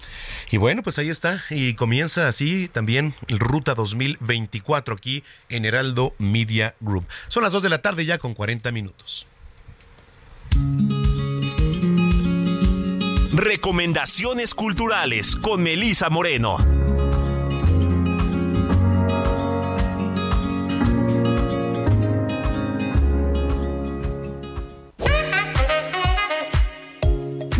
Y bueno, pues ahí está, y comienza así también el Ruta 2024 aquí en Heraldo Media Group. Son las 2 de la tarde ya con 40 minutos. Recomendaciones culturales con Melisa Moreno.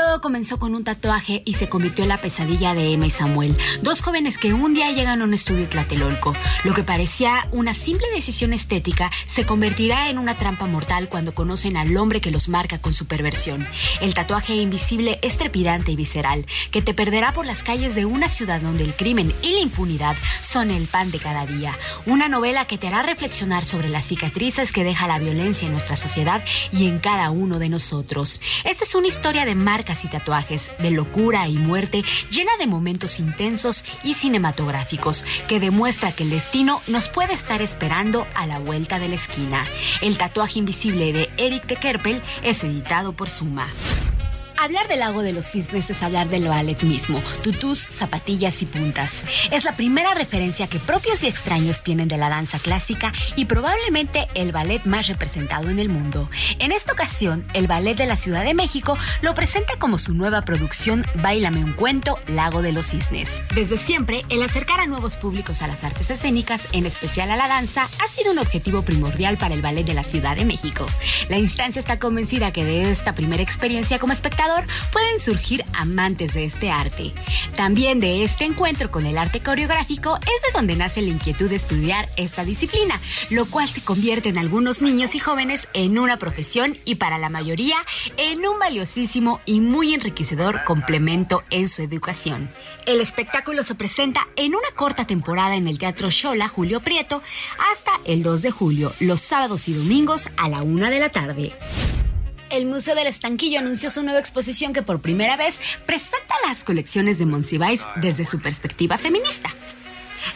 Todo comenzó con un tatuaje y se convirtió en la pesadilla de Emma y Samuel, dos jóvenes que un día llegan a un estudio Tlatelolco. Lo que parecía una simple decisión estética se convertirá en una trampa mortal cuando conocen al hombre que los marca con su perversión. El tatuaje invisible es trepidante y visceral, que te perderá por las calles de una ciudad donde el crimen y la impunidad son el pan de cada día. Una novela que te hará reflexionar sobre las cicatrices que deja la violencia en nuestra sociedad y en cada uno de nosotros. Esta es una historia de y tatuajes, de locura y muerte, llena de momentos intensos y cinematográficos, que demuestra que el destino nos puede estar esperando a la vuelta de la esquina. El tatuaje invisible de Eric de Kerpel es editado por Suma. Hablar del lago de los cisnes es hablar del ballet mismo, tutús, zapatillas y puntas. Es la primera referencia que propios y extraños tienen de la danza clásica y probablemente el ballet más representado en el mundo. En esta ocasión, el Ballet de la Ciudad de México lo presenta como su nueva producción Bailame un cuento, Lago de los Cisnes. Desde siempre, el acercar a nuevos públicos a las artes escénicas, en especial a la danza, ha sido un objetivo primordial para el Ballet de la Ciudad de México. La instancia está convencida que de esta primera experiencia como espectador pueden surgir amantes de este arte. También de este encuentro con el arte coreográfico es de donde nace la inquietud de estudiar esta disciplina, lo cual se convierte en algunos niños y jóvenes en una profesión y para la mayoría en un valiosísimo y muy enriquecedor complemento en su educación. El espectáculo se presenta en una corta temporada en el Teatro Xola Julio Prieto hasta el 2 de julio, los sábados y domingos a la una de la tarde el Museo del Estanquillo anunció su nueva exposición que por primera vez presenta las colecciones de Monsiváis desde su perspectiva feminista.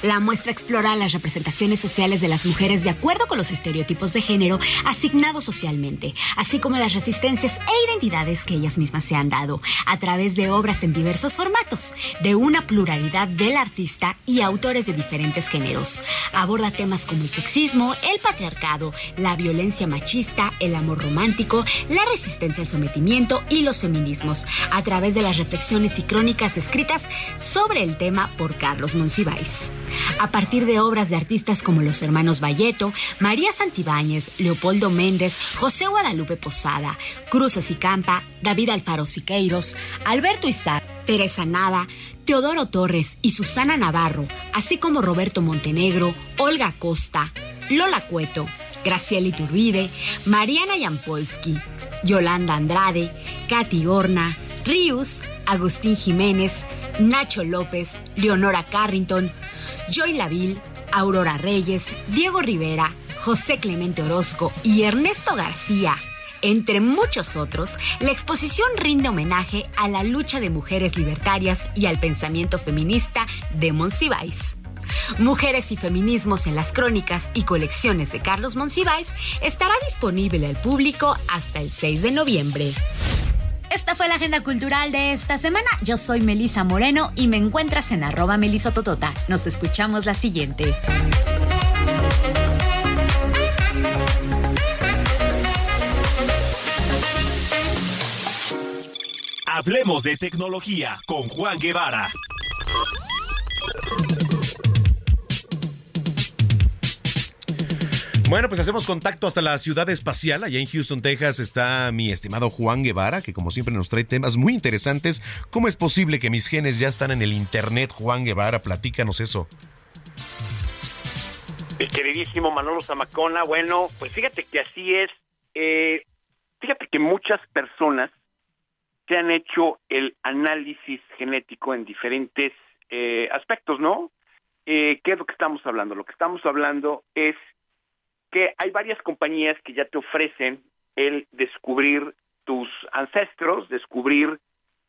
La muestra explora las representaciones sociales de las mujeres de acuerdo con los estereotipos de género asignados socialmente, así como las resistencias e identidades que ellas mismas se han dado, a través de obras en diversos formatos, de una pluralidad del artista y autores de diferentes géneros. Aborda temas como el sexismo, el patriarcado, la violencia machista, el amor romántico, la resistencia al sometimiento y los feminismos, a través de las reflexiones y crónicas escritas sobre el tema por Carlos Monsiváis a partir de obras de artistas como los hermanos Valleto, María Santibáñez, Leopoldo Méndez, José Guadalupe Posada, Cruz y Campa, David Alfaro Siqueiros, Alberto Isaac, Teresa Nava, Teodoro Torres y Susana Navarro, así como Roberto Montenegro, Olga Costa, Lola Cueto, Graciela Iturbide, Mariana Yampolsky, Yolanda Andrade, Katy Gorna, Rius, Agustín Jiménez, Nacho López, Leonora Carrington, Joy Laville, Aurora Reyes, Diego Rivera, José Clemente Orozco y Ernesto García. Entre muchos otros, la exposición rinde homenaje a la lucha de mujeres libertarias y al pensamiento feminista de Monsiváis. Mujeres y Feminismos en las Crónicas y Colecciones de Carlos Monsiváis estará disponible al público hasta el 6 de noviembre. Esta fue la agenda cultural de esta semana. Yo soy Melisa Moreno y me encuentras en arroba melisototota. Nos escuchamos la siguiente. Hablemos de tecnología con Juan Guevara. Bueno, pues hacemos contacto hasta la ciudad espacial. Allá en Houston, Texas, está mi estimado Juan Guevara, que como siempre nos trae temas muy interesantes. ¿Cómo es posible que mis genes ya están en el Internet, Juan Guevara? Platícanos eso. Mi queridísimo Manolo Zamacona, bueno, pues fíjate que así es. Eh, fíjate que muchas personas se han hecho el análisis genético en diferentes eh, aspectos, ¿no? Eh, ¿Qué es lo que estamos hablando? Lo que estamos hablando es que hay varias compañías que ya te ofrecen el descubrir tus ancestros, descubrir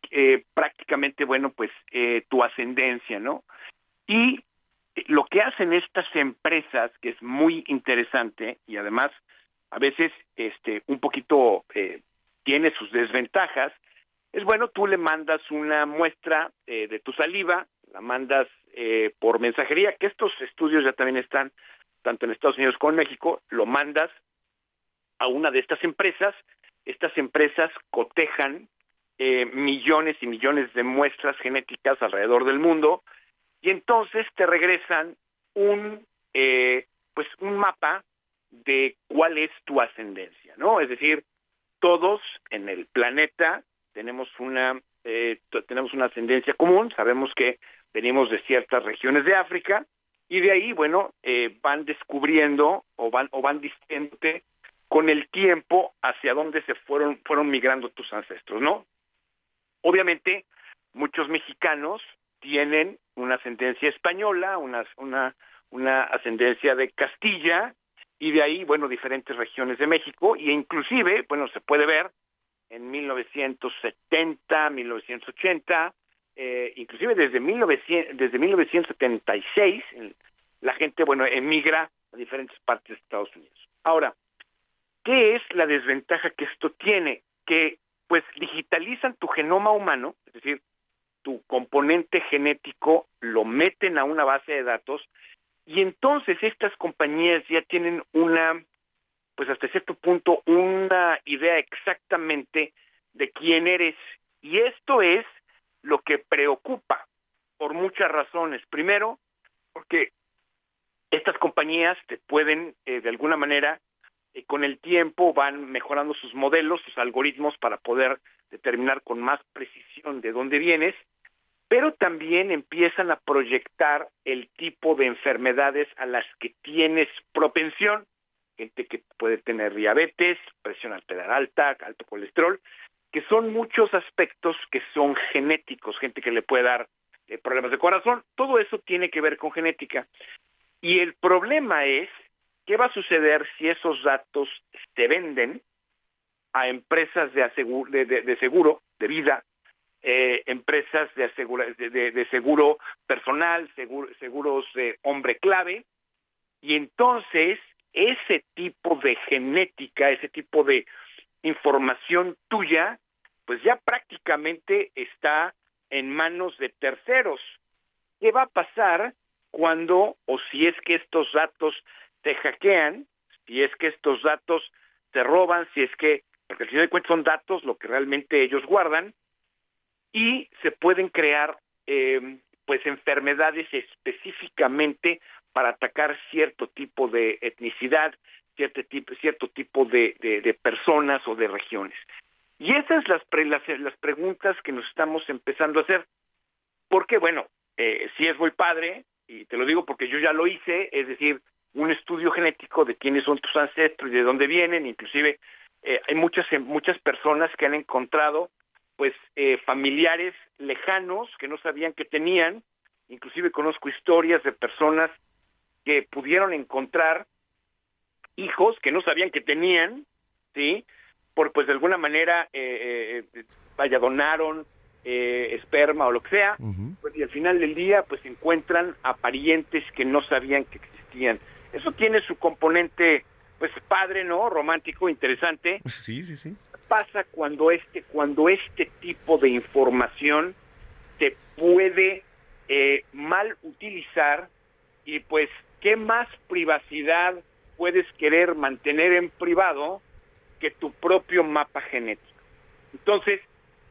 eh, prácticamente, bueno, pues eh, tu ascendencia, ¿no? Y lo que hacen estas empresas, que es muy interesante y además a veces este un poquito eh, tiene sus desventajas, es bueno, tú le mandas una muestra de tu saliva, la mandas por mensajería, que estos estudios ya también están tanto en Estados Unidos como en México, lo mandas a una de estas empresas, estas empresas cotejan eh, millones y millones de muestras genéticas alrededor del mundo y entonces te regresan un eh, pues un mapa de cuál es tu ascendencia, ¿no? Es decir, todos en el planeta tenemos una eh, tenemos una ascendencia común, sabemos que venimos de ciertas regiones de África y de ahí, bueno, eh, van descubriendo o van o van diciéndote con el tiempo hacia dónde se fueron fueron migrando tus ancestros, ¿no? Obviamente, muchos mexicanos tienen una ascendencia española, una una una ascendencia de Castilla y de ahí, bueno, diferentes regiones de México y inclusive, bueno, se puede ver en 1970, 1980 eh, inclusive desde, 1900, desde 1976, la gente, bueno, emigra a diferentes partes de Estados Unidos. Ahora, ¿qué es la desventaja que esto tiene? Que, pues, digitalizan tu genoma humano, es decir, tu componente genético, lo meten a una base de datos, y entonces estas compañías ya tienen una, pues hasta cierto punto, una idea exactamente de quién eres. Y esto es lo que preocupa por muchas razones. Primero, porque estas compañías te pueden, eh, de alguna manera, eh, con el tiempo van mejorando sus modelos, sus algoritmos para poder determinar con más precisión de dónde vienes, pero también empiezan a proyectar el tipo de enfermedades a las que tienes propensión, gente que puede tener diabetes, presión arterial alta, alto colesterol, que son muchos aspectos que son genéticos, gente que le puede dar eh, problemas de corazón, todo eso tiene que ver con genética. Y el problema es, ¿qué va a suceder si esos datos se venden a empresas de, de, seguro, de vida, eh, empresas de, de, seguro personal, seguros de hombre clave, y entonces ese tipo de genética, ese tipo de información tuya pues ya prácticamente está en manos de terceros. ¿Qué va a pasar cuando o si es que estos datos te hackean, si es que estos datos te roban, si es que, porque al final de cuentas son datos lo que realmente ellos guardan, y se pueden crear eh, pues enfermedades específicamente para atacar cierto tipo de etnicidad, cierto tipo, cierto tipo de, de personas o de regiones. Y esas son las, las, preguntas que nos estamos empezando a hacer. Porque, bueno, eh, sí es muy padre, y te lo digo porque yo ya lo hice, es decir, un estudio genético de quiénes son tus ancestros y de dónde vienen, inclusive eh, hay muchas muchas personas que han encontrado pues eh, familiares lejanos que no sabían que tenían inclusive conozco historias de personas que pudieron encontrar hijos que no sabían que tenían, ¿sí? Por, pues de alguna manera, eh, eh, vaya, donaron eh, esperma o lo que sea, pues, y al final del día, pues encuentran a parientes que no sabían que existían. Eso tiene su componente, pues padre, ¿no? Romántico, interesante. Sí, sí, sí. Pasa cuando este, cuando este tipo de información te puede eh, mal utilizar y pues qué más privacidad puedes querer mantener en privado que tu propio mapa genético. Entonces,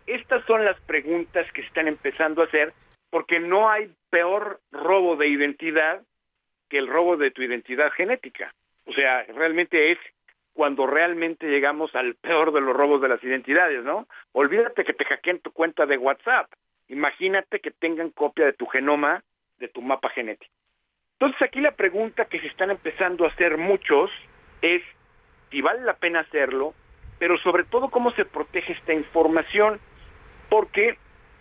estas son las preguntas que se están empezando a hacer porque no hay peor robo de identidad que el robo de tu identidad genética. O sea, realmente es cuando realmente llegamos al peor de los robos de las identidades, ¿no? Olvídate que te hackeen tu cuenta de WhatsApp. Imagínate que tengan copia de tu genoma, de tu mapa genético. Entonces aquí la pregunta que se están empezando a hacer muchos es si vale la pena hacerlo, pero sobre todo cómo se protege esta información, porque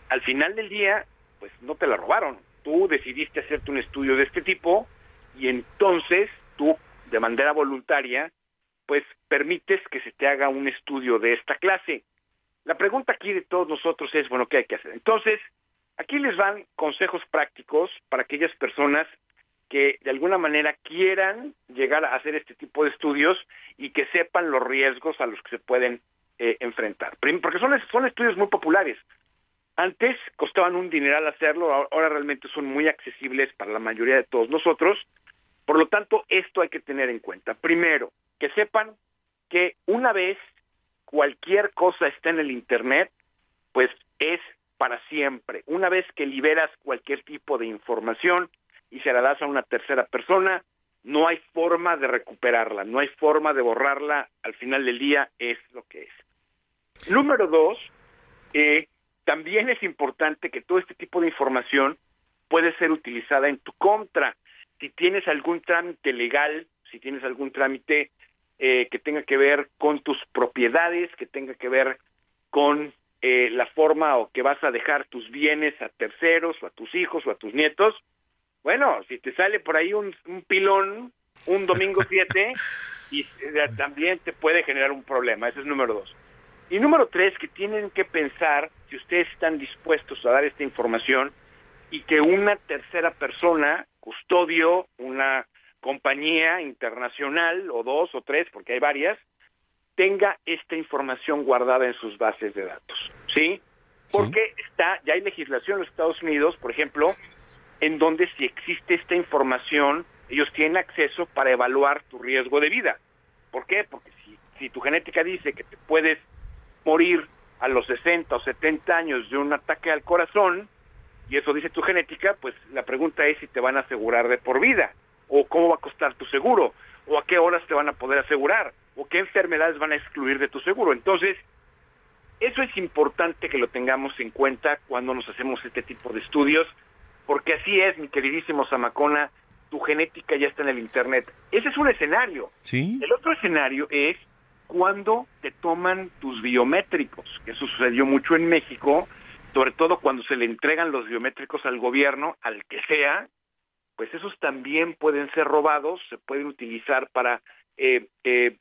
al final del día, pues no te la robaron. Tú decidiste hacerte un estudio de este tipo y entonces tú, de manera voluntaria, pues permites que se te haga un estudio de esta clase. La pregunta aquí de todos nosotros es, bueno, ¿qué hay que hacer? Entonces, aquí les van consejos prácticos para aquellas personas que de alguna manera quieran llegar a hacer este tipo de estudios y que sepan los riesgos a los que se pueden eh, enfrentar. Porque son, son estudios muy populares. Antes costaban un dineral hacerlo, ahora realmente son muy accesibles para la mayoría de todos nosotros. Por lo tanto, esto hay que tener en cuenta. Primero, que sepan que una vez cualquier cosa está en el Internet, pues es para siempre. Una vez que liberas cualquier tipo de información, y se la das a una tercera persona, no hay forma de recuperarla, no hay forma de borrarla, al final del día es lo que es. Número dos, eh, también es importante que todo este tipo de información puede ser utilizada en tu contra. Si tienes algún trámite legal, si tienes algún trámite eh, que tenga que ver con tus propiedades, que tenga que ver con eh, la forma o que vas a dejar tus bienes a terceros o a tus hijos o a tus nietos, bueno, si te sale por ahí un, pilón un domingo 7, y eh, también te puede generar un problema. Ese es número dos. Y número tres, que tienen que pensar si ustedes están dispuestos a dar esta información y que una tercera persona, custodio, una compañía internacional o dos o tres, porque hay varias, tenga esta información guardada en sus bases de datos. ¿Sí? Porque está, ya hay legislación en los Estados Unidos, por ejemplo, en donde si existe esta información, ellos tienen acceso para evaluar tu riesgo de vida. ¿Por qué? Porque si, si tu genética dice que te puedes morir a los 60 o 70 años de un ataque al corazón, y eso dice tu genética, pues la pregunta es si te van a asegurar de por vida, o cómo va a costar tu seguro, o a qué horas te van a poder asegurar, o qué enfermedades van a excluir de tu seguro. Entonces, eso es importante que lo tengamos en cuenta cuando nos hacemos este tipo de estudios, porque así es, mi queridísimo Zamacona, tu genética ya está en el Internet. Ese es un escenario. ¿Sí? El otro escenario es cuando te toman tus biométricos, que eso sucedió mucho en México, sobre todo cuando se le entregan los biométricos al gobierno, al que sea, pues esos también pueden ser robados, se pueden utilizar para eh, eh,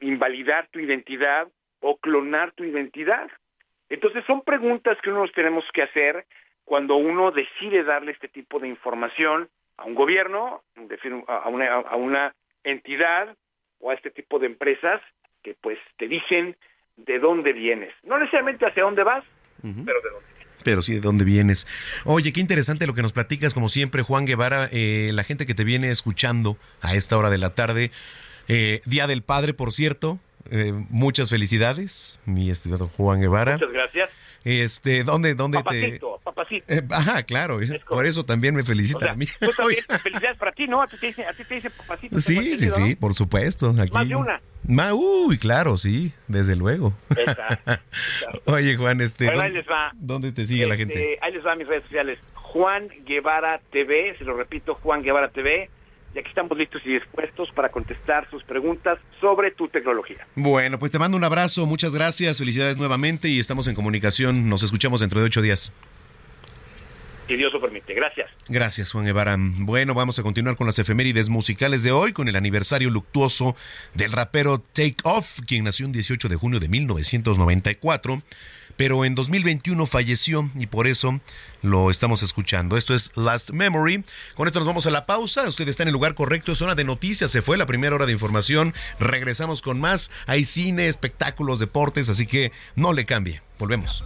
invalidar tu identidad o clonar tu identidad. Entonces son preguntas que uno nos tenemos que hacer cuando uno decide darle este tipo de información a un gobierno, a una, a una entidad o a este tipo de empresas que pues te dicen de dónde vienes. No necesariamente hacia dónde vas, pero de dónde vienes. Pero sí, de dónde vienes. Oye, qué interesante lo que nos platicas, como siempre, Juan Guevara, eh, la gente que te viene escuchando a esta hora de la tarde. Eh, Día del Padre, por cierto. Eh, muchas felicidades, mi estimado Juan Guevara. Muchas gracias. Este, ¿dónde, dónde papacito, te...? Papacito, eh, ajá, claro, por eso también me felicitan a mí. felicidades para ti, ¿no? A ti te dicen, a ti te dice papacito. Sí, sí, sí, por supuesto. Aquí. Más de una. uy, claro, sí, desde luego. Oye, Juan, este, ¿dónde. ¿dónde te sigue la Este, gente? Ahí les va a mis redes sociales. Juan Guevara TV, se lo repito, Juan Guevara TV. Y aquí estamos listos y dispuestos para contestar sus preguntas sobre tu tecnología. Bueno, pues te mando un abrazo, muchas gracias, felicidades nuevamente y estamos en comunicación. Nos escuchamos dentro de ocho días. si Dios lo permite. Gracias. Gracias, Juan Guevara. Bueno, vamos a continuar con las efemérides musicales de hoy, con el aniversario luctuoso del rapero Take Off, quien nació el 18 de junio de 1994 pero en 2021 falleció y por eso lo estamos escuchando. Esto es Last Memory. Con esto nos vamos a la pausa. Usted está en el lugar correcto, es hora de noticias. Se fue la primera hora de información. Regresamos con más. Hay cine, espectáculos, deportes, así que no le cambie. Volvemos.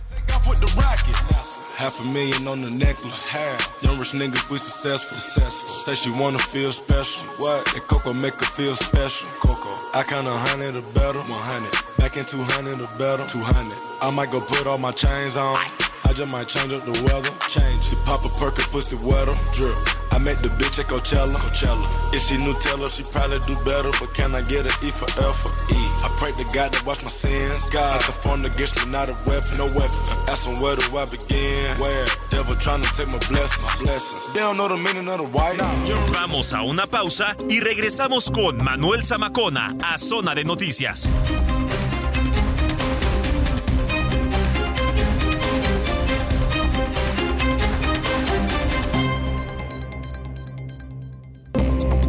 Half a million on the necklace. Half. Young rich niggas, we successful. successful. Say she wanna feel special. What? That Coco make her feel special. Coco. I count a hundred or better. 100. Back in 200 or better. 200. I might go put all my chains on. I just might change up the weather. Change. She pop a perk and pussy wetter. Drip. I met the bitch at Coachella. Coachella. If she knew Taylor, she probably do better. But can I get an E for effort? E. I pray to God to watch my sins. God, the form against me, not a weapon. No weapon. Ask him where do I begin? Where? Devil trying to take my blessings. My blessings. They don't know the meaning of the white. Vamos a una pausa y regresamos con Manuel Zamacona a Zona de Noticias.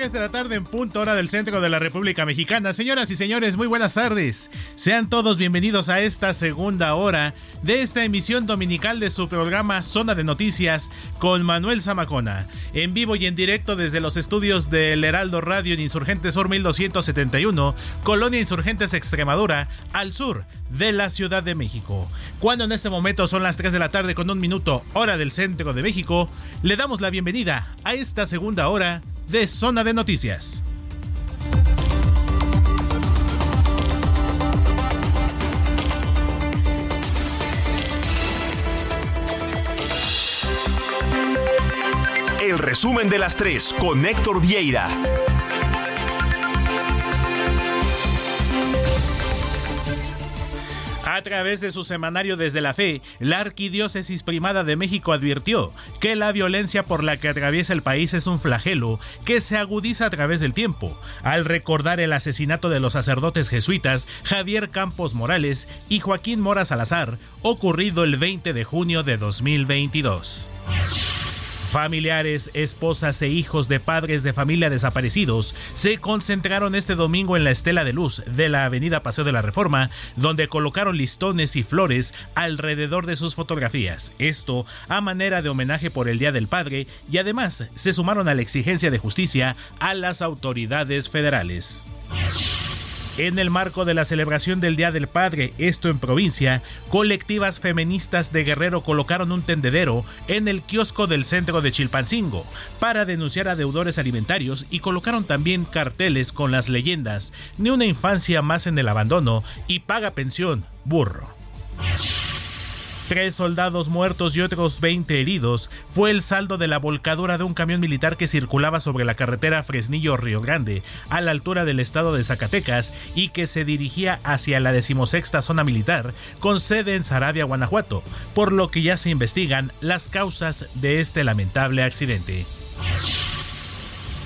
3 de la tarde en punto hora del centro de la República Mexicana. Señoras y señores, muy buenas tardes. Sean todos bienvenidos a esta segunda hora de esta emisión dominical de su programa Zona de Noticias con Manuel Zamacona. En vivo y en directo desde los estudios del Heraldo Radio en Insurgentes Sur 1271, Colonia Insurgentes Extremadura, al sur de la Ciudad de México. Cuando en este momento son las 3 de la tarde con un minuto hora del centro de México, le damos la bienvenida a esta segunda hora de Zona de Noticias. El resumen de las tres con Héctor Vieira. A través de su semanario Desde la Fe, la Arquidiócesis Primada de México advirtió que la violencia por la que atraviesa el país es un flagelo que se agudiza a través del tiempo, al recordar el asesinato de los sacerdotes jesuitas Javier Campos Morales y Joaquín Mora Salazar, ocurrido el 20 de junio de 2022. Familiares, esposas e hijos de padres de familia desaparecidos se concentraron este domingo en la Estela de Luz de la Avenida Paseo de la Reforma, donde colocaron listones y flores alrededor de sus fotografías. Esto a manera de homenaje por el Día del Padre y además se sumaron a la exigencia de justicia a las autoridades federales. En el marco de la celebración del Día del Padre, esto en provincia, colectivas feministas de Guerrero colocaron un tendedero en el kiosco del centro de Chilpancingo para denunciar a deudores alimentarios y colocaron también carteles con las leyendas Ni una infancia más en el abandono y paga pensión, burro. Tres soldados muertos y otros 20 heridos fue el saldo de la volcadura de un camión militar que circulaba sobre la carretera Fresnillo-Río Grande, a la altura del estado de Zacatecas, y que se dirigía hacia la decimosexta zona militar, con sede en Sarabia, Guanajuato, por lo que ya se investigan las causas de este lamentable accidente.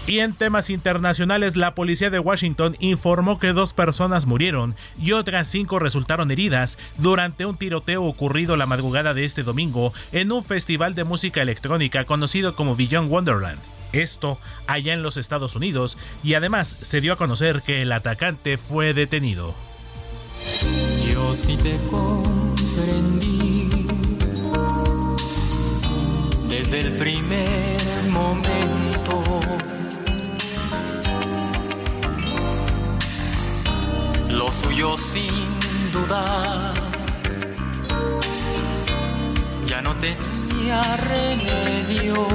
Y en temas internacionales, la policía de Washington informó que dos personas murieron y otras cinco resultaron heridas durante un tiroteo ocurrido la madrugada de este domingo en un festival de música electrónica conocido como Beyond Wonderland. Esto allá en los Estados Unidos y además se dio a conocer que el atacante fue detenido. Yo sí te comprendí desde el primer momento. Sin dudar ya no tenía remedio.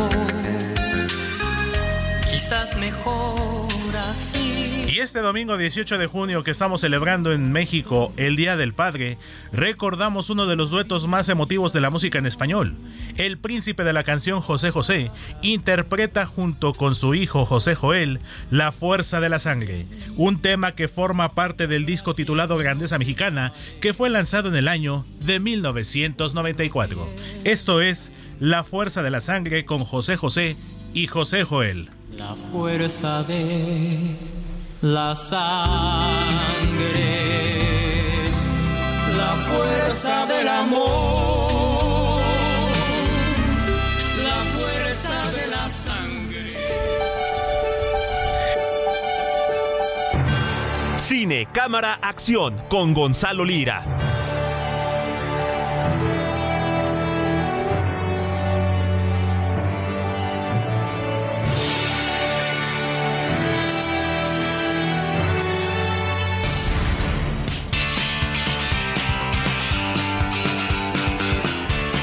Quizás mejor. Y este domingo 18 de junio que estamos celebrando en México el Día del Padre, recordamos uno de los duetos más emotivos de la música en español. El príncipe de la canción José José interpreta junto con su hijo José Joel La Fuerza de la Sangre, un tema que forma parte del disco titulado Grandeza Mexicana que fue lanzado en el año de 1994. Esto es La Fuerza de la Sangre con José José y José Joel. La fuerza de la sangre, la fuerza del amor, la fuerza de la sangre. Cine, cámara, acción con Gonzalo Lira.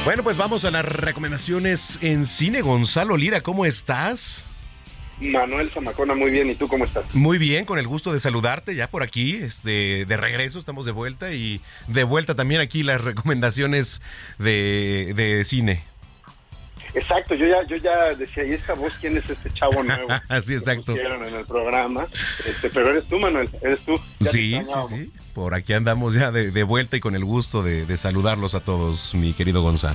Bueno, pues vamos a las recomendaciones en cine. Gonzalo Lira, ¿cómo estás? Manuel Zamacona, muy bien. ¿Y tú cómo estás? Muy bien, con el gusto de saludarte ya por aquí, este, de regreso, estamos de vuelta y de vuelta también aquí las recomendaciones de, de cine. Exacto, yo ya, yo ya decía, ¿y esta voz quién es este chavo nuevo? Así, exacto. Que en el programa. Este, pero eres tú, Manuel, eres tú. Ya Sí, sí, sí. Por aquí andamos ya de, de vuelta y con el gusto de, de saludarlos a todos, mi querido Gonza.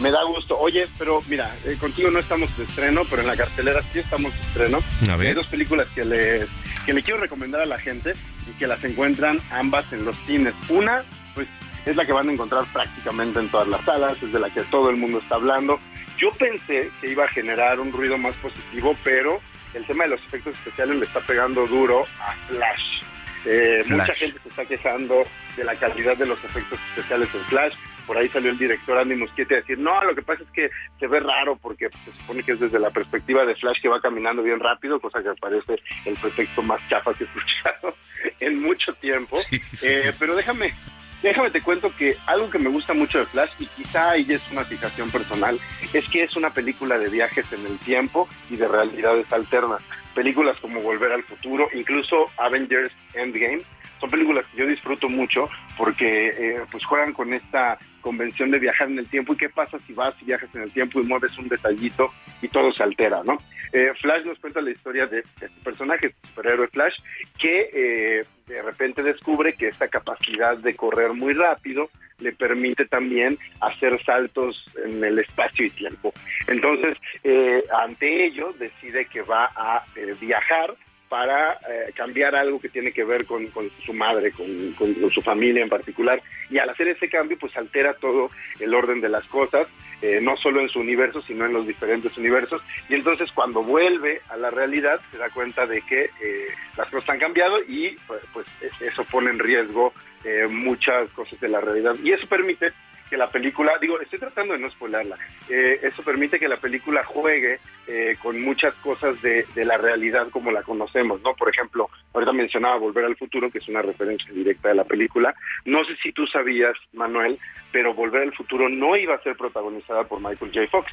Me da gusto. Oye, pero mira, eh, contigo no estamos de estreno, pero en la cartelera sí estamos de estreno. A ver. Hay dos películas que les que le quiero recomendar a la gente y que las encuentran ambas en los cines. Una, pues, es la que van a encontrar prácticamente en todas las salas, es de la que todo el mundo está hablando. Yo pensé que iba a generar un ruido más positivo, pero el tema de los efectos especiales le está pegando duro a Flash. Eh. Mucha gente se está quejando de la calidad de los efectos especiales en Flash. Por ahí salió el director Andy Muschietti a decir, no, lo que pasa es que se ve raro porque se supone que es desde la perspectiva de Flash que va caminando bien rápido, cosa que parece el pretexto más chafa que he escuchado en mucho tiempo. Eh, Pero déjame, déjame te cuento que algo que me gusta mucho de Flash, y quizá ahí es una fijación personal, es que es una película de viajes en el tiempo y de realidades alternas. Películas como Volver al Futuro, incluso Avengers Endgame, son películas que yo disfruto mucho porque eh, pues juegan con esta convención de viajar en el tiempo y qué pasa si vas y viajas en el tiempo y mueves un detallito y todo se altera, ¿no? Eh, Flash nos cuenta la historia de este personaje, este superhéroe Flash, que eh, de repente descubre que esta capacidad de correr muy rápido le permite también hacer saltos en el espacio y tiempo. Entonces, eh, ante ello, decide que va a eh, viajar para eh, cambiar algo que tiene que ver con, su madre, con su familia en particular. Y al hacer ese cambio, pues altera todo el orden de las cosas, eh, no solo en su universo, sino en los diferentes universos. Y entonces cuando vuelve a la realidad, se da cuenta de que eh, las cosas han cambiado y pues, pues, eso pone en riesgo eh, muchas cosas de la realidad. Y eso permite que la película, digo, estoy tratando de no spoilerla, eh, eso permite que la película juegue eh, con muchas cosas de, de la realidad como la conocemos, ¿no? Por ejemplo, ahorita mencionaba Volver al Futuro, que es una referencia directa de la película. No sé si tú sabías, Manuel, pero Volver al Futuro no iba a ser protagonizada por Michael J. Fox.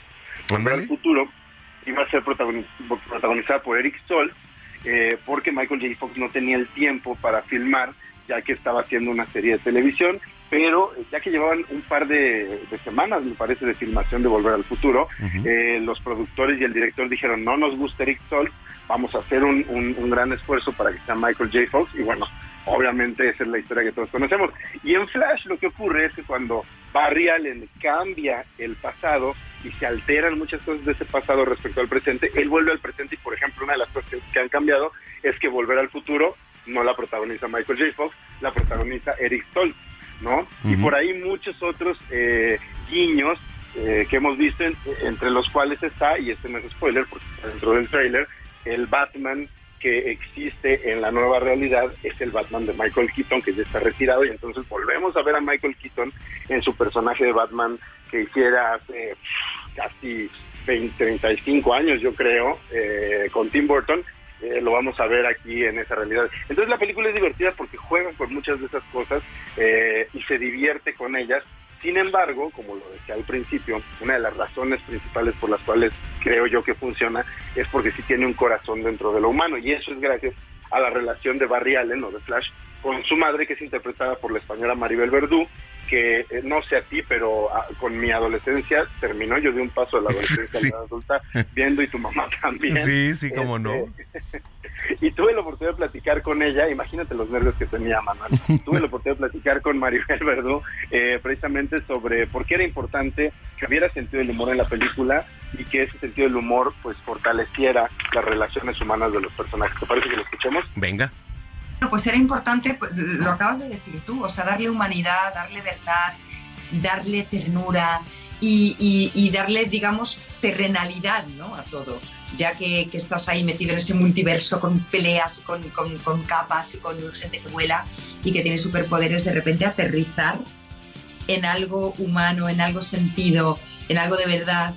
Volver al Futuro iba a ser protagoni- protagonizada por Eric Stoltz, eh, porque Michael J. Fox no tenía el tiempo para filmar, ya que estaba haciendo una serie de televisión, pero ya que llevaban un par de, de semanas, me parece, de filmación de Volver al Futuro, eh, los productores y el director dijeron, no nos gusta Eric Stoltz, vamos a hacer un, un- un gran esfuerzo para que sea Michael J. Fox, y bueno, obviamente esa es la historia que todos conocemos. Y en Flash lo que ocurre es que cuando Barry Allen cambia el pasado y se alteran muchas cosas de ese pasado respecto al presente, él vuelve al presente y, por ejemplo, una de las cosas que han cambiado es que Volver al Futuro no la protagoniza Michael J. Fox, la protagoniza Eric Stoltz, ¿no? Y por ahí muchos otros eh, guiños eh, que hemos visto, en- entre los cuales está, y este no es spoiler porque está dentro del trailer, el Batman que existe en la nueva realidad es el Batman de Michael Keaton, que ya está retirado, y entonces volvemos a ver a Michael Keaton en su personaje de Batman que hiciera hace, casi 20, 35 años, yo creo, eh, con Tim Burton. Eh, lo vamos a ver aquí en esa realidad. Entonces la película es divertida porque juega con muchas de esas cosas eh, y se divierte con ellas. Sin embargo, como lo decía al principio, una de las razones principales por las cuales creo yo que funciona es porque sí tiene un corazón dentro de lo humano y eso es gracias a la relación de Barry Allen o de Flash con su madre que es interpretada por la española Maribel Verdú que eh, no sé a ti, pero ah, con mi adolescencia terminó, yo di un paso de la adolescencia a la adulta viendo y tu mamá también. Sí, sí, cómo no. Este, y tuve la oportunidad de platicar con ella, imagínate los nervios que tenía Manuel, tuve la oportunidad de platicar con Maribel Verdú eh, precisamente sobre por qué era importante que hubiera sentido del humor en la película y que ese sentido del humor pues fortaleciera las relaciones humanas de los personajes. ¿Te parece que lo escuchemos? Venga. Pues era importante, pues, lo acabas de decir tú, o sea, darle humanidad, darle verdad, darle ternura y, darle, digamos, terrenalidad ¿no? a todo, ya que, estás ahí metido en ese multiverso con peleas, con, con, capas y con gente que vuela y que tiene superpoderes, de repente aterrizar en algo humano, en algo sentido, en algo de verdad,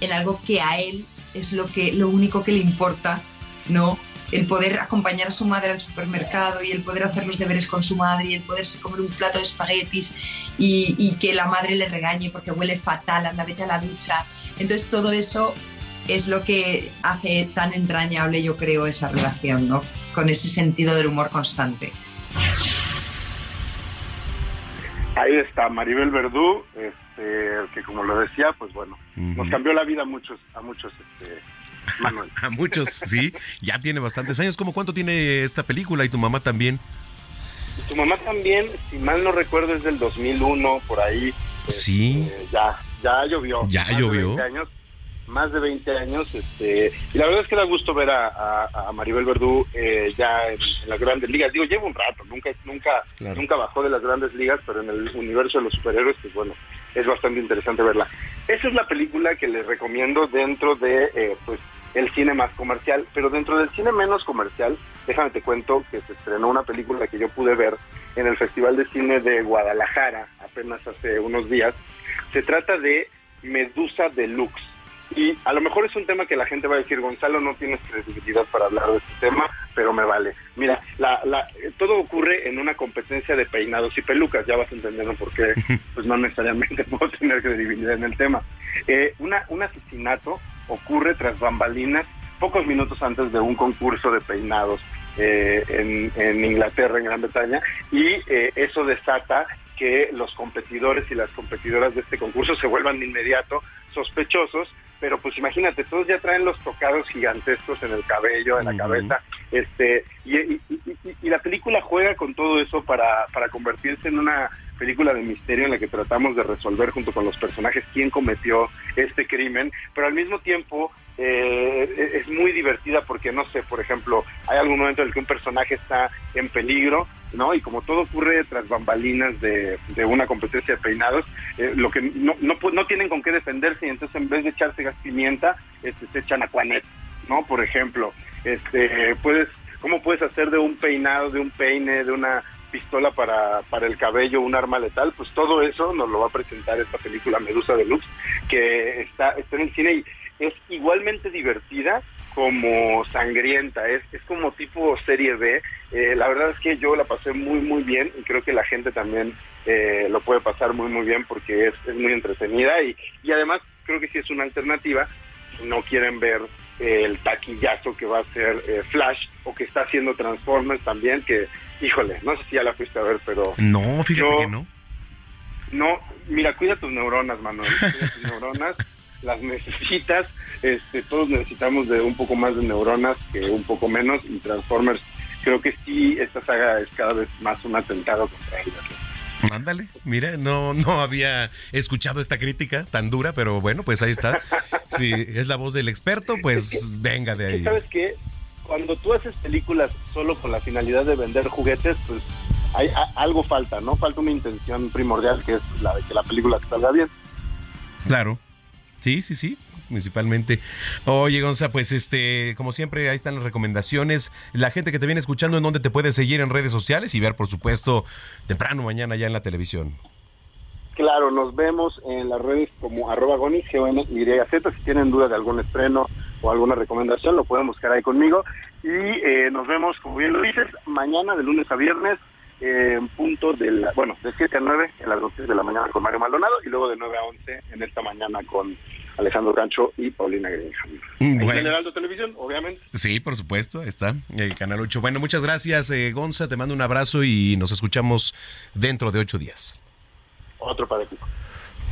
en algo que a él es lo, que, lo único que le importa, ¿no? El poder acompañar a su madre al supermercado y el poder hacer los deberes con su madre y el poderse comer un plato de espaguetis y, que la madre le regañe porque huele fatal, anda, vete a la ducha. Entonces todo eso es lo que hace tan entrañable, yo creo, esa relación, ¿no? Con ese sentido del humor constante. Ahí está Maribel Verdú, este, que como lo decía, pues bueno, nos cambió la vida a muchos, a muchos este, Manuel. A muchos, sí. Ya tiene bastantes años. ¿Cómo cuánto tiene esta película y tu mamá también? Tu mamá también, si mal no recuerdo, es del 2001, por ahí. Sí. Este, ya, ya llovió. Ya llovió. años, más de 20 años. Este, y la verdad es que da gusto ver a, Maribel Verdú eh, ya en, las grandes ligas. Digo, lleva un rato, nunca, nunca, nunca bajó de las grandes ligas, pero en el universo de los superhéroes, pues bueno, es bastante interesante verla. Esa es la película que les recomiendo dentro de, eh, pues, el cine más comercial, pero dentro del cine menos comercial, déjame te cuento que se estrenó una película que yo pude ver en el Festival de Cine de Guadalajara apenas hace unos días. Se trata de Medusa Deluxe. Y a lo mejor es un tema que la gente va a decir, Gonzalo, no tienes credibilidad para hablar de este tema, pero me vale. Mira, la, la, todo ocurre en una competencia de peinados y pelucas, ya vas entendiendo por qué, pues no necesariamente puedo tener credibilidad en el tema. Eh, una, un asesinato ocurre tras bambalinas pocos minutos antes de un concurso de peinados eh, en, Inglaterra, en Gran Bretaña, y eh, eso desata que los competidores y las competidoras de este concurso se vuelvan de inmediato sospechosos, pero pues imagínate, todos ya traen los tocados gigantescos en el cabello, en la cabeza, este, y, la película juega con todo eso para, para convertirse en una película de misterio en la que tratamos de resolver junto con los personajes quién cometió este crimen, pero al mismo tiempo eh, es muy divertida porque, no sé, por ejemplo, hay algún momento en el que un personaje está en peligro, ¿no? Y como todo ocurre tras bambalinas de, una competencia de peinados, eh, lo que no, no, no, tienen con qué defenderse y entonces en vez de echarse gas pimienta, este, se echan aquanet, ¿no? Por ejemplo, este, puedes, ¿cómo puedes hacer de un peinado, de un peine, de una pistola para, para el cabello, un arma letal, pues todo eso nos lo va a presentar esta película Medusa Deluxe, que está, está en el cine y es igualmente divertida como sangrienta, es, es como tipo serie B. Eh, la verdad es que yo la pasé muy, muy bien y creo que la gente también eh, lo puede pasar muy, muy bien porque es, es muy entretenida y, y además creo que sí es una alternativa si no quieren ver el taquillazo que va a ser eh, Flash o que está haciendo Transformers también, que, híjole, no sé si ya la fuiste a ver, pero... No, fíjate que no. No, mira, cuida tus neuronas, Manuel, cuida tus neuronas, las necesitas, este, todos necesitamos de un poco más de neuronas que un poco menos, y Transformers, creo que sí, esta saga es cada vez más un atentado contra ellas. Ándale, mira, no, no había escuchado esta crítica tan dura, pero bueno, pues ahí está. Si es la voz del experto, pues venga de ahí. ¿Sabes qué? Cuando tú haces películas solo con la finalidad de vender juguetes, pues hay, algo falta, ¿no? Falta una intención primordial que es la de que la película salga bien. Claro. Sí, sí, sí principalmente. Oye, Gonza, pues este, como siempre, ahí están las recomendaciones. La gente que te viene escuchando, ¿en dónde te puede seguir en redes sociales y ver, por supuesto, temprano mañana ya en la televisión? claro, nos vemos en las redes como arroba gonis, Z. Si tienen dudas de algún estreno o alguna recomendación, lo pueden buscar ahí conmigo. Y eh, nos vemos, como bien lo dices, mañana de lunes a viernes, eh, en punto de la, bueno, de 7 a 9 en las noticias de la mañana con Mario Maldonado y luego de 9 a 11 en esta mañana con Alejandro Gancho y Paulina Greenham. Mm, bueno. En Heraldo Televisión, obviamente. Sí, por supuesto, está el Canal 8. Bueno, muchas gracias, eh, Gonza, te mando un abrazo y nos escuchamos dentro de ocho días. Otro para ti.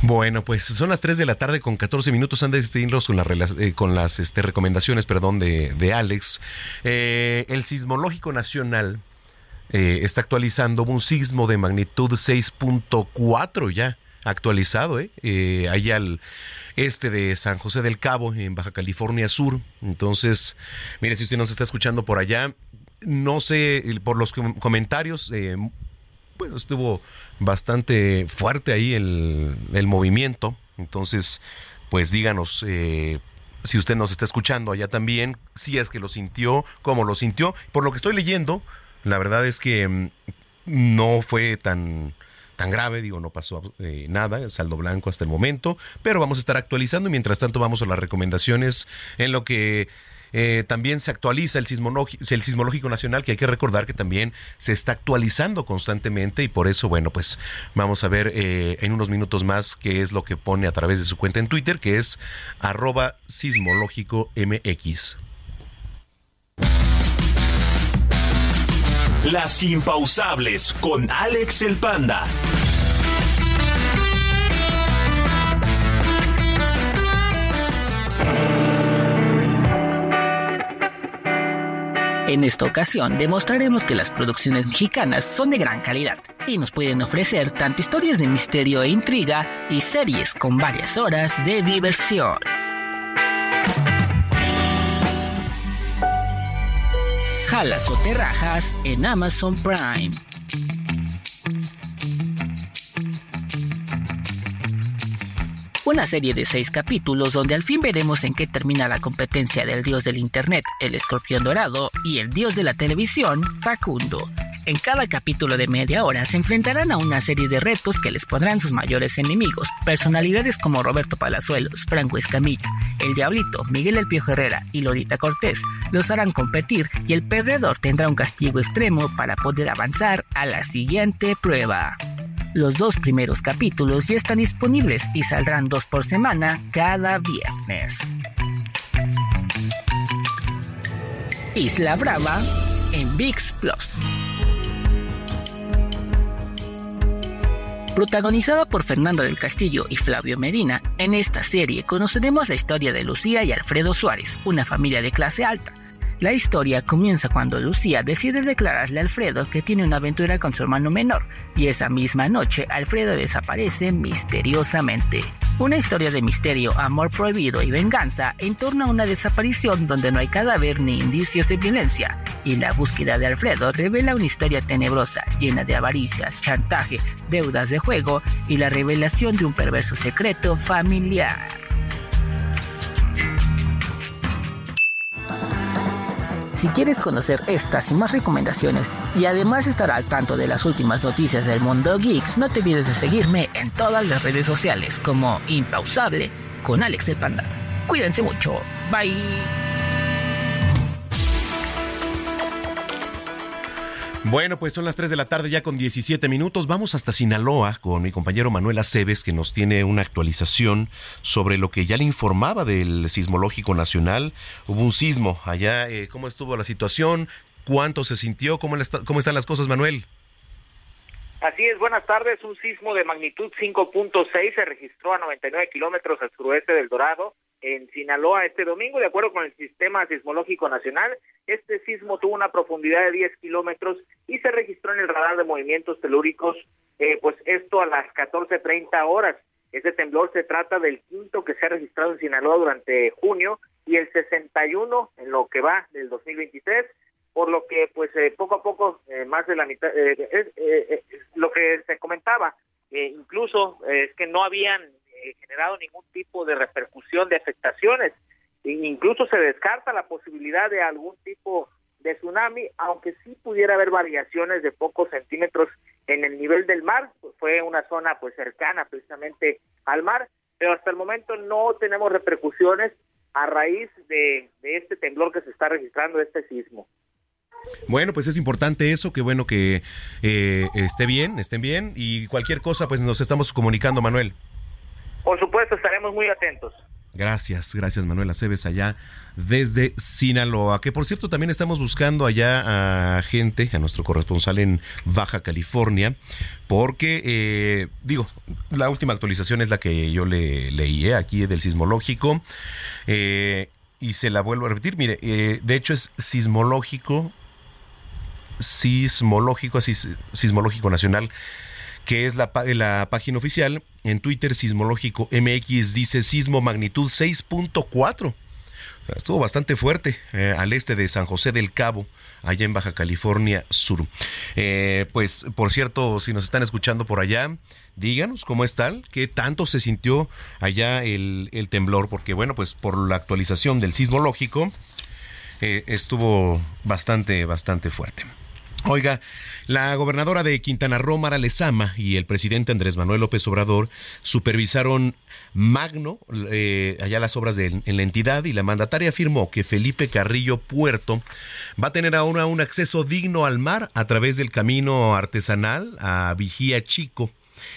Bueno, pues son las 3 de la tarde con 14 minutos. Antes de irnos con, la eh, con las este, recomendaciones perdón, de, de Alex. Eh, el Sismológico Nacional eh, está actualizando un sismo de magnitud 6.4 ya actualizado, ¿eh? Eh, allá al este de San José del Cabo, en Baja California Sur. Entonces, mire, si usted nos está escuchando por allá, no sé, por los com- comentarios, eh, bueno, estuvo bastante fuerte ahí el, el movimiento. Entonces, pues díganos eh, si usted nos está escuchando allá también, si es que lo sintió, cómo lo sintió. Por lo que estoy leyendo, la verdad es que mm, no fue tan tan grave, digo, no pasó eh, nada, saldo blanco hasta el momento, pero vamos a estar actualizando y mientras tanto vamos a las recomendaciones en lo que eh, también se actualiza el, el sismológico nacional, que hay que recordar que también se está actualizando constantemente y por eso, bueno, pues vamos a ver eh, en unos minutos más qué es lo que pone a través de su cuenta en Twitter, que es arroba sismológico. Las impausables con Alex el Panda. En esta ocasión demostraremos que las producciones mexicanas son de gran calidad y nos pueden ofrecer tanto historias de misterio e intriga y series con varias horas de diversión. Jalas o te rajas en Amazon Prime. Una serie de seis capítulos donde al fin veremos en qué termina la competencia del dios del internet, el escorpión dorado, y el dios de la televisión, Facundo. En cada capítulo de media hora se enfrentarán a una serie de retos que les pondrán sus mayores enemigos. Personalidades como Roberto Palazuelos, Franco Escamilla, El Diablito, Miguel El Piojo Herrera y Lolita Cortés los harán competir y el perdedor tendrá un castigo extremo para poder avanzar a la siguiente prueba. Los dos primeros capítulos ya están disponibles y saldrán dos por semana cada viernes. Isla Brava en VIX Plus. Protagonizada por Fernando del Castillo y Flavio Medina, en esta serie conoceremos la historia de Lucía y Alfredo Suárez, una familia de clase alta. La historia comienza cuando Lucía decide declararle a Alfredo que tiene una aventura con su hermano menor, y esa misma noche Alfredo desaparece misteriosamente. Una historia de misterio, amor prohibido y venganza en torno a una desaparición donde no hay cadáver ni indicios de violencia, y la búsqueda de Alfredo revela una historia tenebrosa, llena de avaricias, chantaje, deudas de juego y la revelación de un perverso secreto familiar. Si quieres conocer estas y más recomendaciones y además estar al tanto de las últimas noticias del mundo geek, no te olvides de seguirme en todas las redes sociales como Impausable con Alex el Panda. Cuídense mucho. Bye. Bueno, pues son las 3 de la tarde ya con 17 minutos. Vamos hasta Sinaloa con mi compañero Manuel Aceves que nos tiene una actualización sobre lo que ya le informaba del sismológico nacional. Hubo un sismo allá. eh, ¿Cómo estuvo la situación? ¿Cuánto se sintió? ¿Cómo, está- ¿Cómo están las cosas, Manuel? Así es, buenas tardes. Un sismo de magnitud 5.6 se registró a 99 kilómetros al suroeste del Dorado, en Sinaloa, este domingo. De acuerdo con el Sistema Sismológico Nacional, este sismo tuvo una profundidad de 10 kilómetros y se registró en el radar de movimientos telúricos, eh, pues esto a las 14.30 horas. Este temblor se trata del quinto que se ha registrado en Sinaloa durante junio y el 61 en lo que va del 2023 por lo que pues eh, poco a poco eh, más de la mitad eh, eh, eh, lo que se comentaba incluso es que no habían eh, generado ningún tipo de repercusión de afectaciones e incluso se descarta la posibilidad de algún tipo de tsunami aunque sí pudiera haber variaciones de pocos centímetros en el nivel del mar fue una zona pues cercana precisamente al mar, pero hasta el momento no tenemos repercusiones a raíz de, este temblor que se está registrando, este sismo. Bueno, pues es importante eso, que bueno que eh, esté bien, estén bien y cualquier cosa pues nos estamos comunicando, Manuel. Por supuesto, estaremos muy atentos. Gracias, gracias Manuel Aceves allá desde Sinaloa, que por cierto también estamos buscando allá a gente, a nuestro corresponsal en Baja California, porque eh, digo, la última actualización es la que yo le leí eh, aquí del sismológico eh, y se la vuelvo a repetir, mire, de hecho es sismológico, sismológico, sismológico nacional que es la, la página oficial. En Twitter, Sismológico MX dice sismo magnitud 6.4. Estuvo bastante fuerte eh, al este de San José del Cabo, allá en Baja California Sur. Eh, pues, por cierto, si nos están escuchando por allá, díganos cómo es tal, qué tanto se sintió allá el, el temblor, porque bueno, pues por la actualización del sismológico, eh, estuvo bastante, bastante fuerte. Oiga, la gobernadora de Quintana Roo, Mara Lezama, y el presidente Andrés Manuel López Obrador supervisaron magno eh, allá las obras de, en la entidad y la mandataria afirmó que Felipe Carrillo Puerto va a tener ahora un acceso digno al mar a través del camino artesanal a Vigía Chico.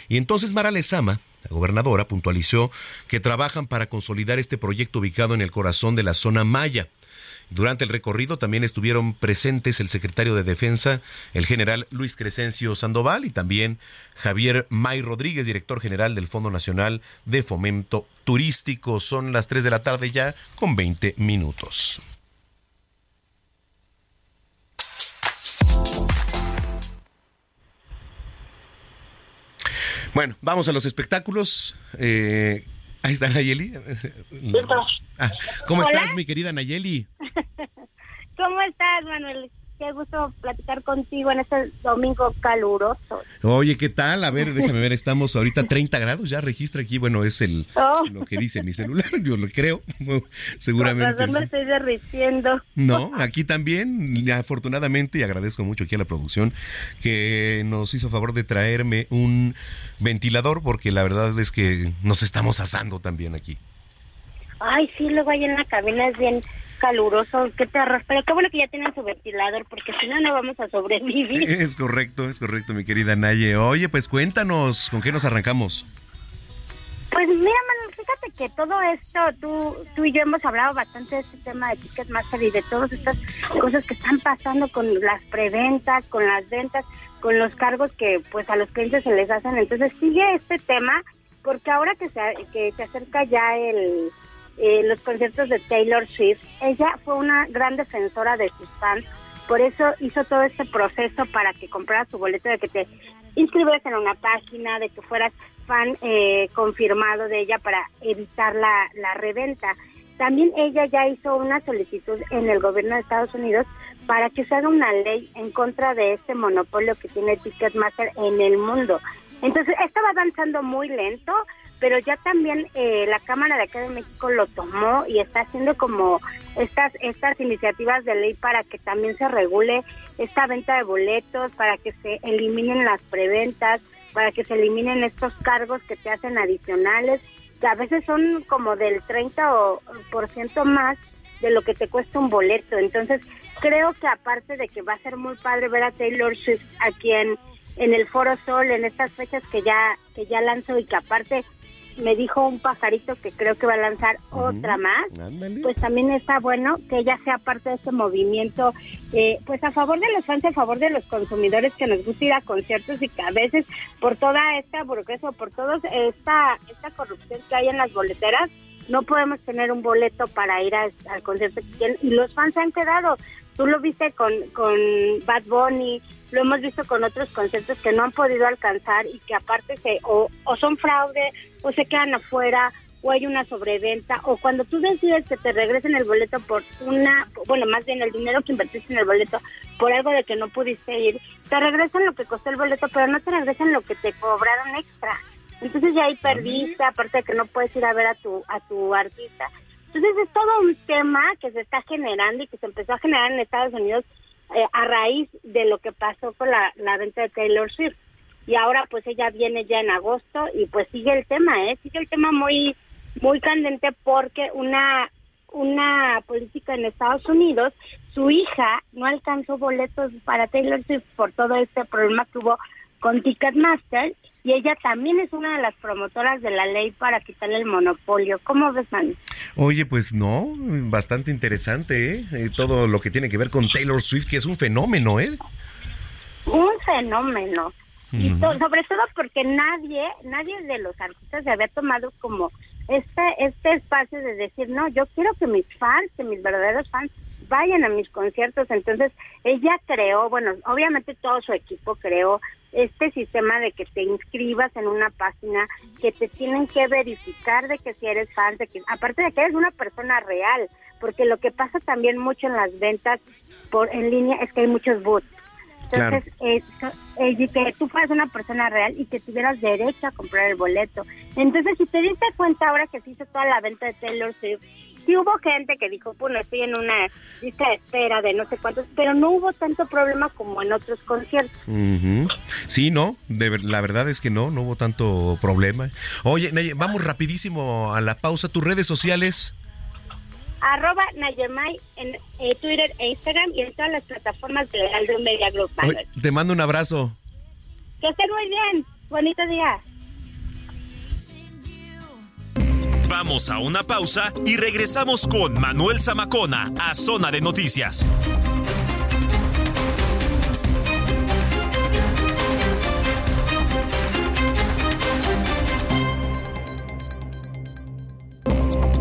Y entonces Mara Lezama, la gobernadora, puntualizó que trabajan para consolidar este proyecto ubicado en el corazón de la zona maya. Durante el recorrido también estuvieron presentes el secretario de Defensa, el general Luis Crescencio Sandoval y también Javier May Rodríguez, director general del Fondo Nacional de Fomento Turístico. Son las 3 de la tarde ya con 20 minutos. Bueno, vamos a los espectáculos. Eh, Ahí está Nayeli. Ah, ¿Cómo estás, mi querida Nayeli? ¿Cómo estás, Manuel? Qué gusto platicar contigo en este domingo caluroso. Oye, ¿qué tal? A ver, déjame ver, estamos ahorita a 30 grados, ya registra aquí, bueno, es el oh. lo que dice mi celular, yo lo creo, seguramente. me estoy derritiendo. No, aquí también, afortunadamente, y agradezco mucho aquí a la producción que nos hizo favor de traerme un ventilador, porque la verdad es que nos estamos asando también aquí. Ay, sí, luego ahí en la cabina es bien caluroso, qué terror. Pero qué bueno que ya tienen su ventilador, porque si no, no vamos a sobrevivir. Es correcto, es correcto, mi querida Naye. Oye, pues cuéntanos, ¿con qué nos arrancamos? Pues mira, Manuel, fíjate que todo esto, tú, tú y yo hemos hablado bastante de este tema de Ticketmaster y de todas estas cosas que están pasando con las preventas, con las ventas, con los cargos que pues a los clientes se les hacen. Entonces sigue este tema, porque ahora que se, que se acerca ya el eh, los conciertos de Taylor Swift. Ella fue una gran defensora de sus fans, por eso hizo todo este proceso para que compraras tu boleto, de que te inscribieras en una página, de que fueras fan eh, confirmado de ella para evitar la, la reventa. También ella ya hizo una solicitud en el gobierno de Estados Unidos para que se haga una ley en contra de este monopolio que tiene Ticketmaster en el mundo. Entonces, esto va avanzando muy lento, pero ya también eh, la Cámara de acá de México lo tomó y está haciendo como estas estas iniciativas de ley para que también se regule esta venta de boletos, para que se eliminen las preventas, para que se eliminen estos cargos que te hacen adicionales, que a veces son como del 30 por ciento más de lo que te cuesta un boleto. Entonces, creo que aparte de que va a ser muy padre ver a Taylor Swift aquí en en el Foro Sol en estas fechas que ya que ya lanzó y que aparte me dijo un pajarito que creo que va a lanzar otra más, pues también está bueno que ella sea parte de ese movimiento, eh, pues a favor de los fans, a favor de los consumidores que nos gusta ir a conciertos y que a veces por toda esta burguesa, por toda esta, esta corrupción que hay en las boleteras, no podemos tener un boleto para ir al concierto. Y los fans se han quedado. Tú lo viste con, con Bad Bunny, lo hemos visto con otros conciertos que no han podido alcanzar y que aparte se o, o son fraude o se quedan afuera o hay una sobreventa o cuando tú decides que te regresen el boleto por una, bueno, más bien el dinero que invertiste en el boleto por algo de que no pudiste ir, te regresan lo que costó el boleto, pero no te regresan lo que te cobraron extra. Entonces ya ahí perdiste, aparte de que no puedes ir a ver a tu a tu artista. Entonces es todo un tema que se está generando y que se empezó a generar en Estados Unidos eh, a raíz de lo que pasó con la, la venta de Taylor Swift. Y ahora pues ella viene ya en agosto y pues sigue el tema, ¿eh? Sigue el tema muy muy candente porque una una política en Estados Unidos, su hija no alcanzó boletos para Taylor Swift por todo este problema que hubo con Ticketmaster y ella también es una de las promotoras de la ley para quitarle el monopolio. ¿Cómo ves, man? Oye, pues no, bastante interesante, ¿eh? ¿eh? Todo lo que tiene que ver con Taylor Swift, que es un fenómeno, ¿eh? Un fenómeno. Y sobre todo porque nadie, nadie de los artistas se había tomado como este, este espacio de decir, no, yo quiero que mis fans, que mis verdaderos fans vayan a mis conciertos. Entonces, ella creó, bueno, obviamente todo su equipo creó este sistema de que te inscribas en una página, que te tienen que verificar de que si eres fan, de que aparte de que eres una persona real, porque lo que pasa también mucho en las ventas por en línea es que hay muchos bots. Entonces, eh, eh, que tú fueras una persona real y que tuvieras derecho a comprar el boleto. Entonces, si te diste cuenta ahora que se hizo toda la venta de Taylor Swift, sí hubo gente que dijo, bueno, estoy en una lista de espera de no sé cuántos, pero no hubo tanto problema como en otros conciertos. Sí, no, de, la verdad es que no, no hubo tanto problema. Oye, vamos rapidísimo a la pausa. ¿Tus redes sociales? Arroba Nayemay en eh, Twitter e Instagram y en todas las plataformas de Aldo Media Group. te mando un abrazo. Que estén muy bien. Bonito día. Vamos a una pausa y regresamos con Manuel Zamacona a Zona de Noticias.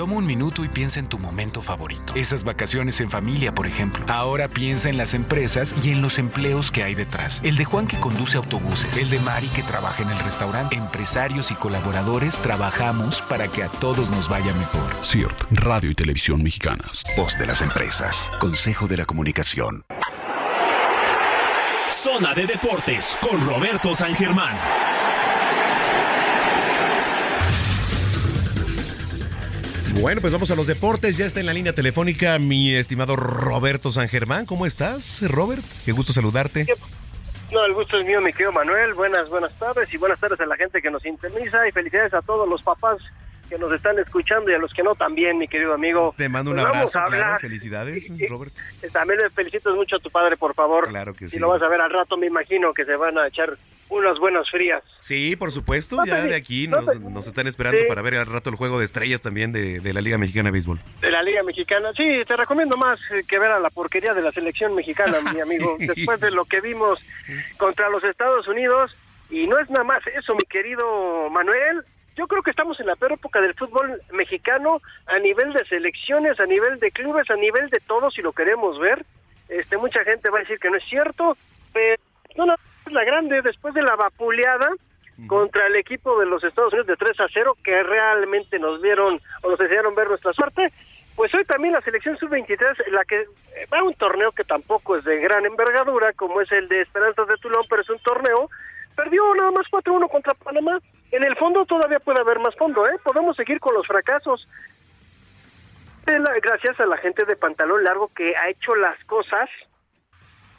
Toma un minuto y piensa en tu momento favorito. Esas vacaciones en familia, por ejemplo. Ahora piensa en las empresas y en los empleos que hay detrás. El de Juan que conduce autobuses. El de Mari que trabaja en el restaurante. Empresarios y colaboradores trabajamos para que a todos nos vaya mejor. CIRT, Radio y Televisión Mexicanas. Voz de las empresas. Consejo de la Comunicación. Zona de Deportes con Roberto San Germán. Bueno, pues vamos a los deportes. Ya está en la línea telefónica mi estimado Roberto San Germán. ¿Cómo estás, Robert? Qué gusto saludarte. No, el gusto es mío, mi querido Manuel. Buenas, buenas tardes y buenas tardes a la gente que nos interesa y felicidades a todos los papás que nos están escuchando y a los que no también, mi querido amigo. Te mando un pues abrazo, claro. Felicidades, Robert. También le felicito mucho a tu padre, por favor. Claro que sí. Y lo vas a ver al rato, me imagino que se van a echar unas buenas frías. Sí, por supuesto, ya de aquí nos, están esperando para ver al rato el juego de estrellas también de, de, la Liga Mexicana de Béisbol. De la Liga Mexicana, sí, te recomiendo más que ver a la porquería de la selección mexicana, mi amigo. Después de lo que vimos contra los Estados Unidos, y no es nada más eso, mi querido Manuel, yo creo que estamos en la peor época del fútbol mexicano a nivel de selecciones, a nivel de clubes, a nivel de todo, si lo queremos ver. Este, mucha gente va a decir que no es cierto, pero no, es la grande después de la vapuleada contra el equipo de los Estados Unidos de 3 a 0, que realmente nos vieron o nos enseñaron ver nuestra suerte. Pues hoy también la selección sub-23, la que va a un torneo que tampoco es de gran envergadura, como es el de Esperanzas de Tulón, pero es un torneo perdió nada más 4-1 contra Panamá. En el fondo todavía puede haber más fondo, ¿eh? Podemos seguir con los fracasos. Gracias a la gente de pantalón largo que ha hecho las cosas,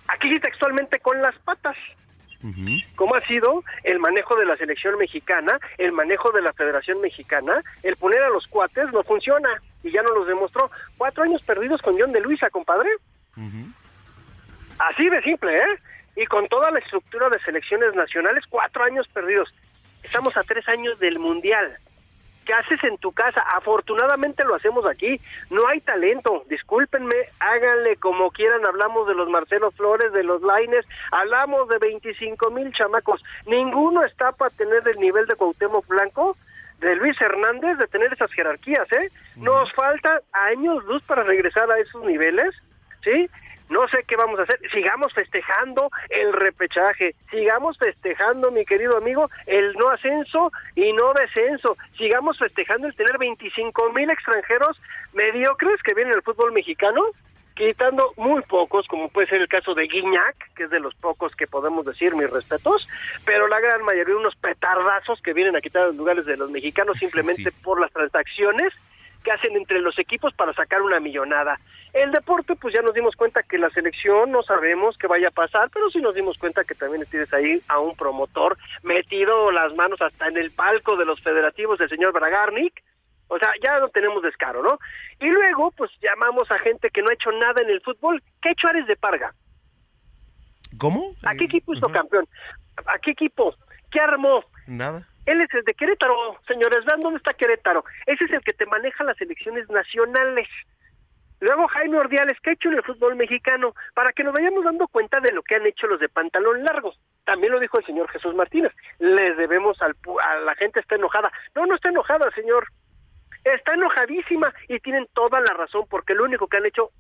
aquí sí textualmente, con las patas. ¿Cómo ha sido el manejo de la selección mexicana, el manejo de la Federación Mexicana, el poner a los cuates no funciona y ya nos los demostró. Cuatro años perdidos con John de Luisa, compadre. Así de simple, ¿eh? y con toda la estructura de selecciones nacionales, cuatro años perdidos. Estamos a tres años del Mundial. ¿Qué haces en tu casa? Afortunadamente lo hacemos aquí. No hay talento. Discúlpenme, háganle como quieran. Hablamos de los Marcelo Flores, de los Laines, hablamos de 25 mil chamacos. Ninguno está para tener el nivel de Cuauhtémoc Blanco, de Luis Hernández, de tener esas jerarquías, ¿eh? Nos falta años luz para regresar a esos niveles, ¿sí? No sé qué vamos a hacer. Sigamos festejando el repechaje, sigamos festejando, mi querido amigo, el no ascenso y no descenso, sigamos festejando el tener 25 mil extranjeros mediocres que vienen al fútbol mexicano quitando muy pocos, como puede ser el caso de Guiñac, que es de los pocos que podemos decir mis respetos, pero la gran mayoría unos petardazos que vienen a quitar los lugares de los mexicanos simplemente por las transacciones que hacen entre los equipos para sacar una millonada. El deporte, pues ya nos dimos cuenta que la selección no sabemos qué vaya a pasar, pero sí nos dimos cuenta que también tienes ahí a un promotor metido las manos hasta en el palco de los federativos del señor Bragarnik, o sea, ya no tenemos descaro, ¿no? Y luego, pues llamamos a gente que no ha hecho nada en el fútbol. ¿Qué ha hecho Ares de Parga? ¿Cómo? ¿A qué equipo hizo campeón? ¿A qué equipo? ¿Qué armó? Nada. Él es el de Querétaro, señores. ¿Vean dónde está Querétaro? Ese es el que te maneja las elecciones nacionales. Luego Jaime Ordiales, ¿qué ha hecho en el fútbol mexicano? Para que nos vayamos dando cuenta de lo que han hecho los de pantalón largo. También lo dijo el señor Jesús Martínez. Les debemos al, a la gente está enojada. No, no está enojada, señor. Está enojadísima y tienen toda la razón porque lo único que han hecho,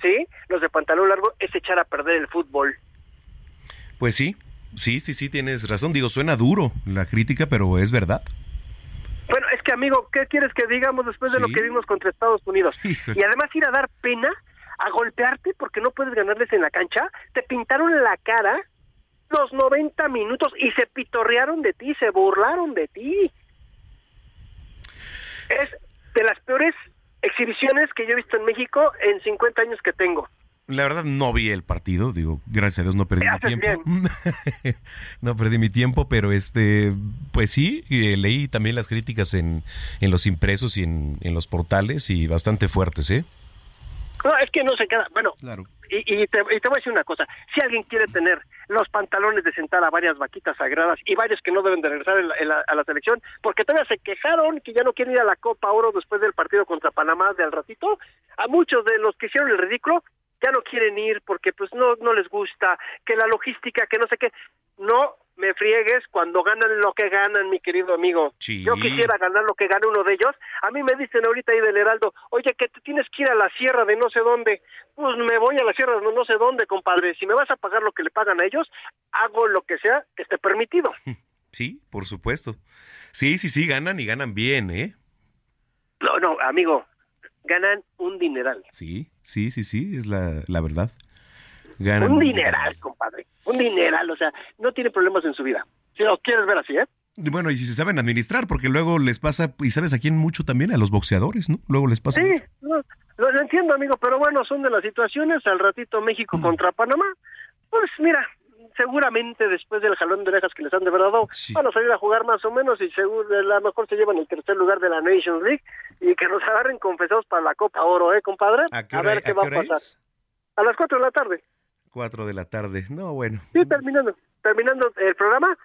sí, los de pantalón largo es echar a perder el fútbol. Pues sí, sí, sí, sí, tienes razón. Digo, suena duro la crítica, pero es verdad. Que amigo, ¿qué quieres que digamos después de lo que vimos contra Estados Unidos? Y además ir a dar pena, a golpearte porque no puedes ganarles en la cancha, te pintaron la cara los 90 minutos y se pitorrearon de ti, se burlaron de ti. Es de las peores exhibiciones que yo he visto en México en 50 años que tengo. La verdad no vi el partido, digo, gracias a Dios no perdí mi tiempo. no perdí mi tiempo, pero este, pues sí, eh, leí también las críticas en, en los impresos y en, en, los portales y bastante fuertes, ¿eh? No, es que no se queda, bueno, claro. y, y, te, y, te, voy a decir una cosa, si alguien quiere tener los pantalones de sentar a varias vaquitas sagradas y varios que no deben de regresar en la, en la, a la selección, porque todavía se quejaron que ya no quieren ir a la Copa Oro después del partido contra Panamá de al ratito, a muchos de los que hicieron el ridículo, ya no quieren ir porque pues no no les gusta, que la logística, que no sé qué. No me friegues cuando ganan lo que ganan, mi querido amigo. Sí. Yo quisiera ganar lo que gana uno de ellos. A mí me dicen ahorita ahí del Heraldo, oye, que te tienes que ir a la sierra de no sé dónde. Pues me voy a la sierra de no sé dónde, compadre. Si me vas a pagar lo que le pagan a ellos, hago lo que sea que esté permitido. Sí, por supuesto. Sí, sí, sí, ganan y ganan bien, ¿eh? No, no, amigo, ganan un dineral. Sí, sí, sí, sí, es la, la verdad. Ganan un dineral, compadre. Un dineral, o sea, no tiene problemas en su vida. Si lo quieres ver así, ¿eh? Bueno, y si se saben administrar, porque luego les pasa, y sabes a quién mucho también, a los boxeadores, ¿no? Luego les pasa. Sí, no, lo, lo, entiendo, amigo, pero bueno, son de las situaciones. Al ratito México contra Panamá. Pues mira, seguramente después del jalón de orejas que les han de verdad sí. van a salir a jugar más o menos y seguro a lo mejor se llevan el tercer lugar de la Nations League y que nos agarren confesados para la Copa Oro, ¿eh, compadre? ¿A, qué a hora, ver qué a va a pasar. es? A las cuatro de la tarde. Cuatro de la tarde. No, bueno. Sí, terminando, terminando el programa,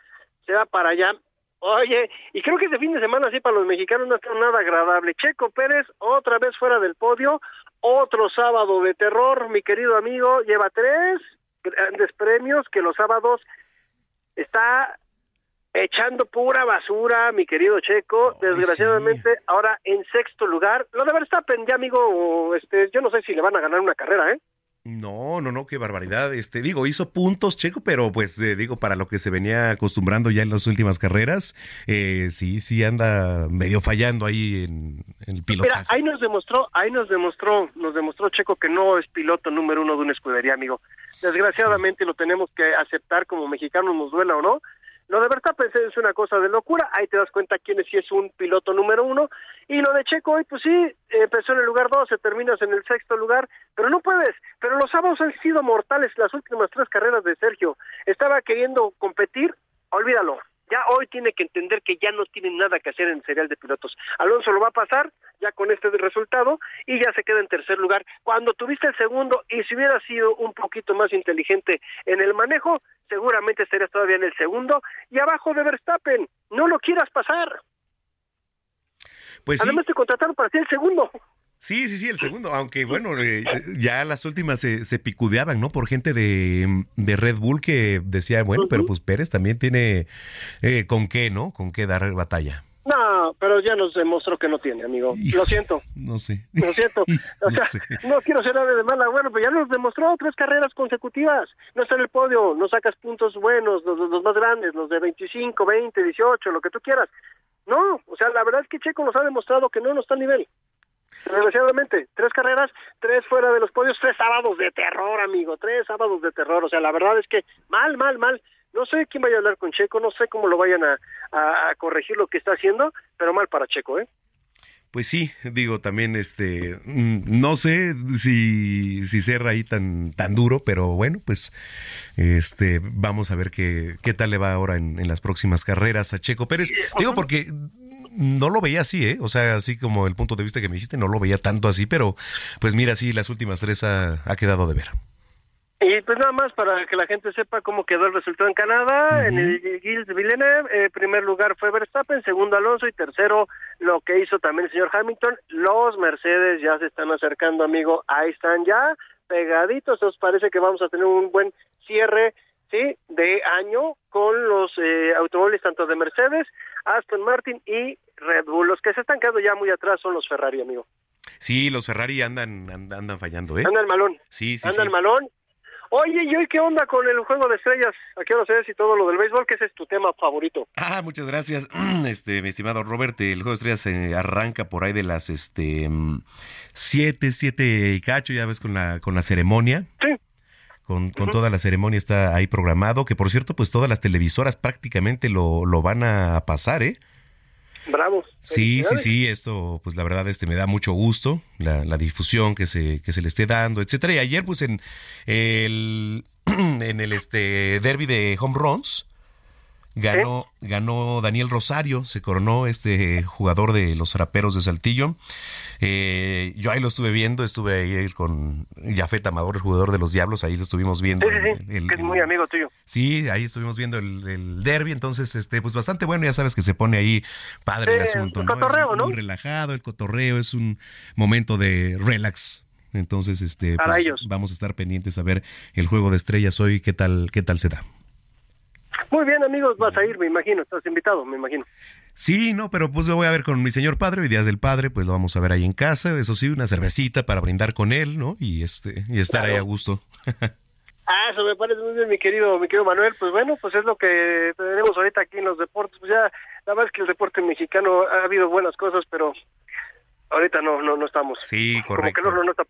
se va para allá. Oye, y creo que este fin de semana sí para los mexicanos no está nada agradable. Checo Pérez otra vez fuera del podio, otro sábado de terror, mi querido amigo, lleva tres grandes premios que los sábados está echando pura basura, mi querido Checo, desgraciadamente sí. ahora en sexto lugar. Lo de Verstappen, ya amigo, este, yo no sé si le van a ganar una carrera, ¿eh? No, no, no, qué barbaridad. Este, digo, hizo puntos Checo, pero pues eh, digo, para lo que se venía acostumbrando ya en las últimas carreras, eh, sí, sí anda medio fallando ahí en, en el pilotaje. Mira, ahí nos demostró, ahí nos demostró, nos demostró Checo que no es piloto número uno de una escudería, amigo. Desgraciadamente lo tenemos que aceptar como mexicanos, nos duela o no. Lo de Verstappen es una cosa de locura, ahí te das cuenta quién es si es un piloto número uno, y lo de Checo hoy, pues sí, empezó en el lugar dos, se terminas en el sexto lugar, pero no puedes, pero los sábados han sido mortales las últimas tres carreras de Sergio, estaba queriendo competir, olvídalo, ya hoy tiene que entender que ya no tiene nada que hacer en el serial de pilotos. Alonso lo va a pasar ya con este resultado y ya se queda en tercer lugar. Cuando tuviste el segundo y si hubiera sido un poquito más inteligente en el manejo, seguramente estarías todavía en el segundo y abajo de Verstappen. No lo quieras pasar. Pues sí. Además te contrataron para ser el segundo. Sí, sí, sí, el segundo, aunque bueno, eh, ya las últimas se, se, picudeaban, ¿no? Por gente de, de, Red Bull que decía, bueno, pero pues Pérez también tiene eh, con qué, ¿no? Con qué dar batalla. No, pero ya nos demostró que no tiene, amigo. Hijo, Lo siento. No sé. Lo siento. O sea, no, sé. no, quiero ser de mala, bueno, pero ya nos demostró tres carreras consecutivas. No está en el podio, no sacas puntos buenos, los, los más grandes, los de 25, 20, 18, lo que tú quieras. No, o sea, la verdad es que Checo nos ha demostrado que no, no está a nivel. Desgraciadamente, tres carreras, tres fuera de los podios, tres sábados de terror, amigo, tres sábados de terror. O sea, la verdad es que mal, mal, mal. No sé quién vaya a hablar con Checo, no sé cómo lo vayan a, a corregir lo que está haciendo, pero mal para Checo, ¿eh? Pues sí, digo también, este, mm, no sé si, si ser ahí tan, tan duro, pero bueno, pues, este, vamos a ver qué, qué tal le va ahora en, en las próximas carreras a Checo Pérez. Digo porque no lo veía así, ¿eh? O sea, así como el punto de vista que me dijiste, no lo veía tanto así, pero pues mira, sí, las últimas tres ha, ha quedado de ver. Y pues nada más para que la gente sepa cómo quedó el resultado en Canadá, en el Gilles Villeneuve, eh, primer lugar fue Verstappen, segundo Alonso y tercero lo que hizo también el señor Hamilton. Los Mercedes ya se están acercando, amigo, ahí están ya pegaditos, os parece que vamos a tener un buen cierre, sí, de año con los eh, automóviles tanto de Mercedes, Aston Martin y Red Bull. Los que se están quedando ya muy atrás son los Ferrari, amigo. Sí, los Ferrari andan, andan, andan fallando, ¿eh? Andan malón. Sí, sí, Andan sí. malón. Oye, ¿y hoy qué onda con el juego de estrellas? ¿A qué hora se es y todo lo del béisbol? Que ese es tu tema favorito. Ah, muchas gracias, este, mi estimado Robert. El juego de estrellas se arranca por ahí de las, este, mm, siete, siete y cacho, ya ves, con la, con la ceremonia. Sí. Con, con toda la ceremonia está ahí programado, que por cierto, pues todas las televisoras prácticamente lo, lo van a pasar, ¿eh? Bravos. Sí, sí, sí, esto pues la verdad este me da mucho gusto, la, la difusión que se, que se le esté dando, etcétera. Y ayer pues en el en el este derby de home runs ganó ganó Daniel Rosario, se coronó este jugador de los Zaraperos de Saltillo. Eh, yo ahí lo estuve viendo, estuve ahí con Jafet Amador, el jugador de los Diablos, ahí lo estuvimos viendo. Sí, sí, sí, el- que es muy amigo tuyo. Sí, ahí estuvimos viendo el, el derby, entonces, este, pues bastante bueno, ya sabes que se pone ahí padre el asunto, el ¿no? cotorreo, Es ¿no? Muy relajado, el cotorreo es un momento de relax. Entonces, este, Para pues, ellos. vamos a estar pendientes a ver el juego de estrellas hoy, qué tal, qué tal se da. Muy bien, amigos, vas a ir, me imagino. Estás invitado, me imagino. Sí, no, pero pues lo voy a ver con mi señor padre, hoy días del padre, pues lo vamos a ver ahí en casa, eso sí, una cervecita para brindar con él, ¿no? Y este, y estar ahí Claro. a gusto. Ah, eso me parece muy bien, mi querido, mi querido Manuel. Pues bueno, pues es lo que tenemos ahorita aquí en los deportes. Pues ya, la verdad es que el deporte mexicano ha habido buenas cosas, pero ahorita no, no, no estamos. Sí, Como correcto. que el horno no está.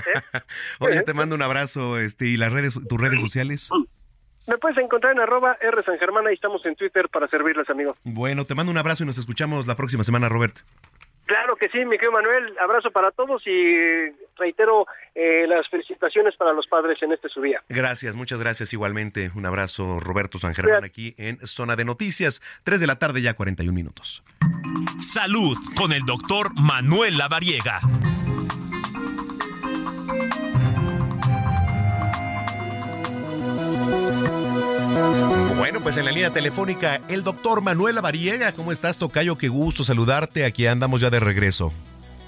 ¿eh? Oye, te mando un abrazo, este, y las redes, tus redes sociales. Me puedes encontrar en arroba R San Germán, ahí estamos en Twitter para servirles, amigo. Bueno, te mando un abrazo y nos escuchamos la próxima semana, Robert. Claro que sí, mi querido Manuel. Abrazo para todos y reitero eh, las felicitaciones para los padres en este su día. Gracias, muchas gracias igualmente. Un abrazo, Roberto San Germán, aquí en Zona de Noticias. 3 de la tarde, ya 41 minutos. Salud con el doctor Manuel Lavariega. Bueno, pues en la línea telefónica, el doctor Manuel Lavariega. ¿Cómo estás, Tocayo? Qué gusto saludarte. Aquí andamos ya de regreso.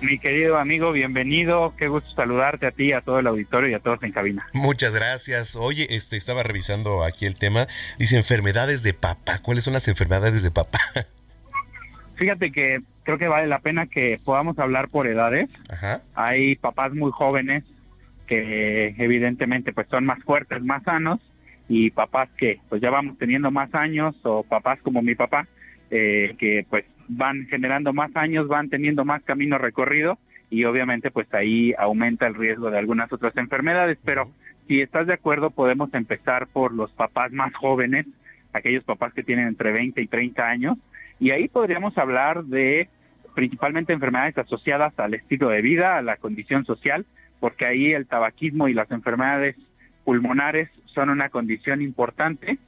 Mi querido amigo, bienvenido. Qué gusto saludarte a ti, a todo el auditorio y a todos en cabina. Muchas gracias. Oye, este estaba revisando aquí el tema. Dice enfermedades de papá. ¿Cuáles son las enfermedades de papá? Fíjate que creo que vale la pena que podamos hablar por edades. Ajá. Hay papás muy jóvenes que evidentemente pues son más fuertes, más sanos y papás que pues ya vamos teniendo más años o papás como mi papá eh, que pues van generando más años, van teniendo más camino recorrido y obviamente pues ahí aumenta el riesgo de algunas otras enfermedades, pero si estás de acuerdo podemos empezar por los papás más jóvenes, aquellos papás que tienen entre 20 y 30 años y ahí podríamos hablar de principalmente enfermedades asociadas al estilo de vida, a la condición social, porque ahí el tabaquismo y las enfermedades pulmonares son una condición importante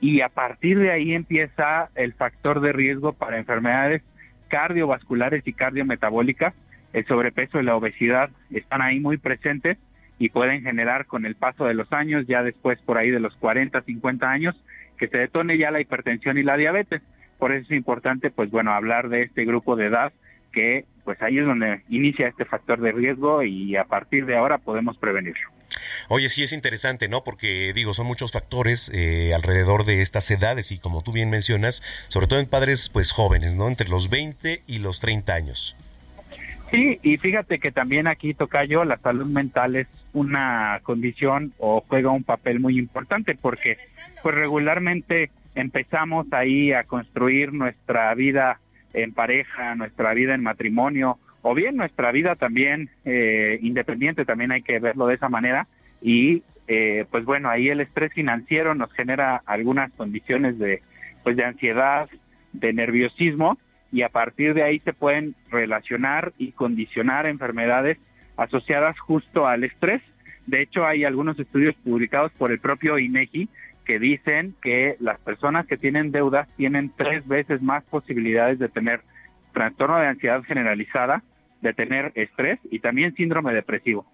y a partir de ahí empieza el factor de riesgo para enfermedades cardiovasculares y cardiometabólicas. El sobrepeso y la obesidad están ahí muy presentes y pueden generar con el paso de los años, ya después por ahí de los 40, 50 años, que se detone ya la hipertensión y la diabetes. Por eso es importante, pues bueno, hablar de este grupo de edad que pues ahí es donde inicia este factor de riesgo y a partir de ahora podemos prevenirlo. Oye, sí es interesante, ¿no? Porque digo, son muchos factores eh, alrededor de estas edades y como tú bien mencionas, sobre todo en padres pues jóvenes, ¿no? Entre los 20 y los 30 años. Sí, y fíjate que también aquí Tocayo, la salud mental es una condición o juega un papel muy importante porque pues regularmente empezamos ahí a construir nuestra vida en pareja, nuestra vida en matrimonio o bien nuestra vida también eh, independiente, también hay que verlo de esa manera. Y eh, pues bueno, ahí el estrés financiero nos genera algunas condiciones de, pues de ansiedad, de nerviosismo, y a partir de ahí se pueden relacionar y condicionar enfermedades asociadas justo al estrés. De hecho, hay algunos estudios publicados por el propio INEGI que dicen que las personas que tienen deudas tienen tres veces más posibilidades de tener trastorno de ansiedad generalizada, de tener estrés y también síndrome depresivo.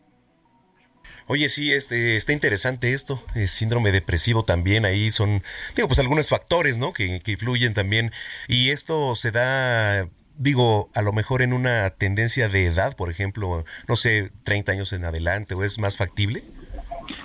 Oye, sí, este, está interesante esto. El síndrome depresivo también ahí son, digo, pues algunos factores, ¿no? Que, que influyen también. Y esto se da, digo, a lo mejor en una tendencia de edad, por ejemplo, no sé, 30 años en adelante, ¿o es más factible?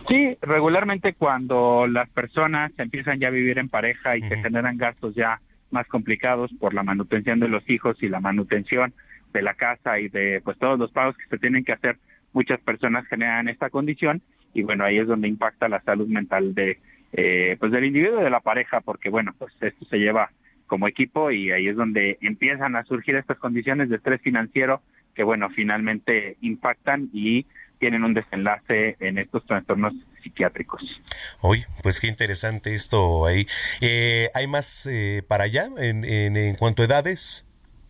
Sí, regularmente cuando las personas empiezan ya a vivir en pareja y se generan gastos ya más complicados por la manutención de los hijos y la manutención de la casa y de pues todos los pagos que se tienen que hacer, muchas personas generan esta condición y bueno, ahí es donde impacta la salud mental de eh, pues del individuo y de la pareja, porque bueno, pues esto se lleva como equipo y ahí es donde empiezan a surgir estas condiciones de estrés financiero que bueno, finalmente impactan y tienen un desenlace en estos trastornos psiquiátricos. Hoy, pues qué interesante esto ahí. Eh, ¿Hay más eh, para allá en, en, cuanto a edades?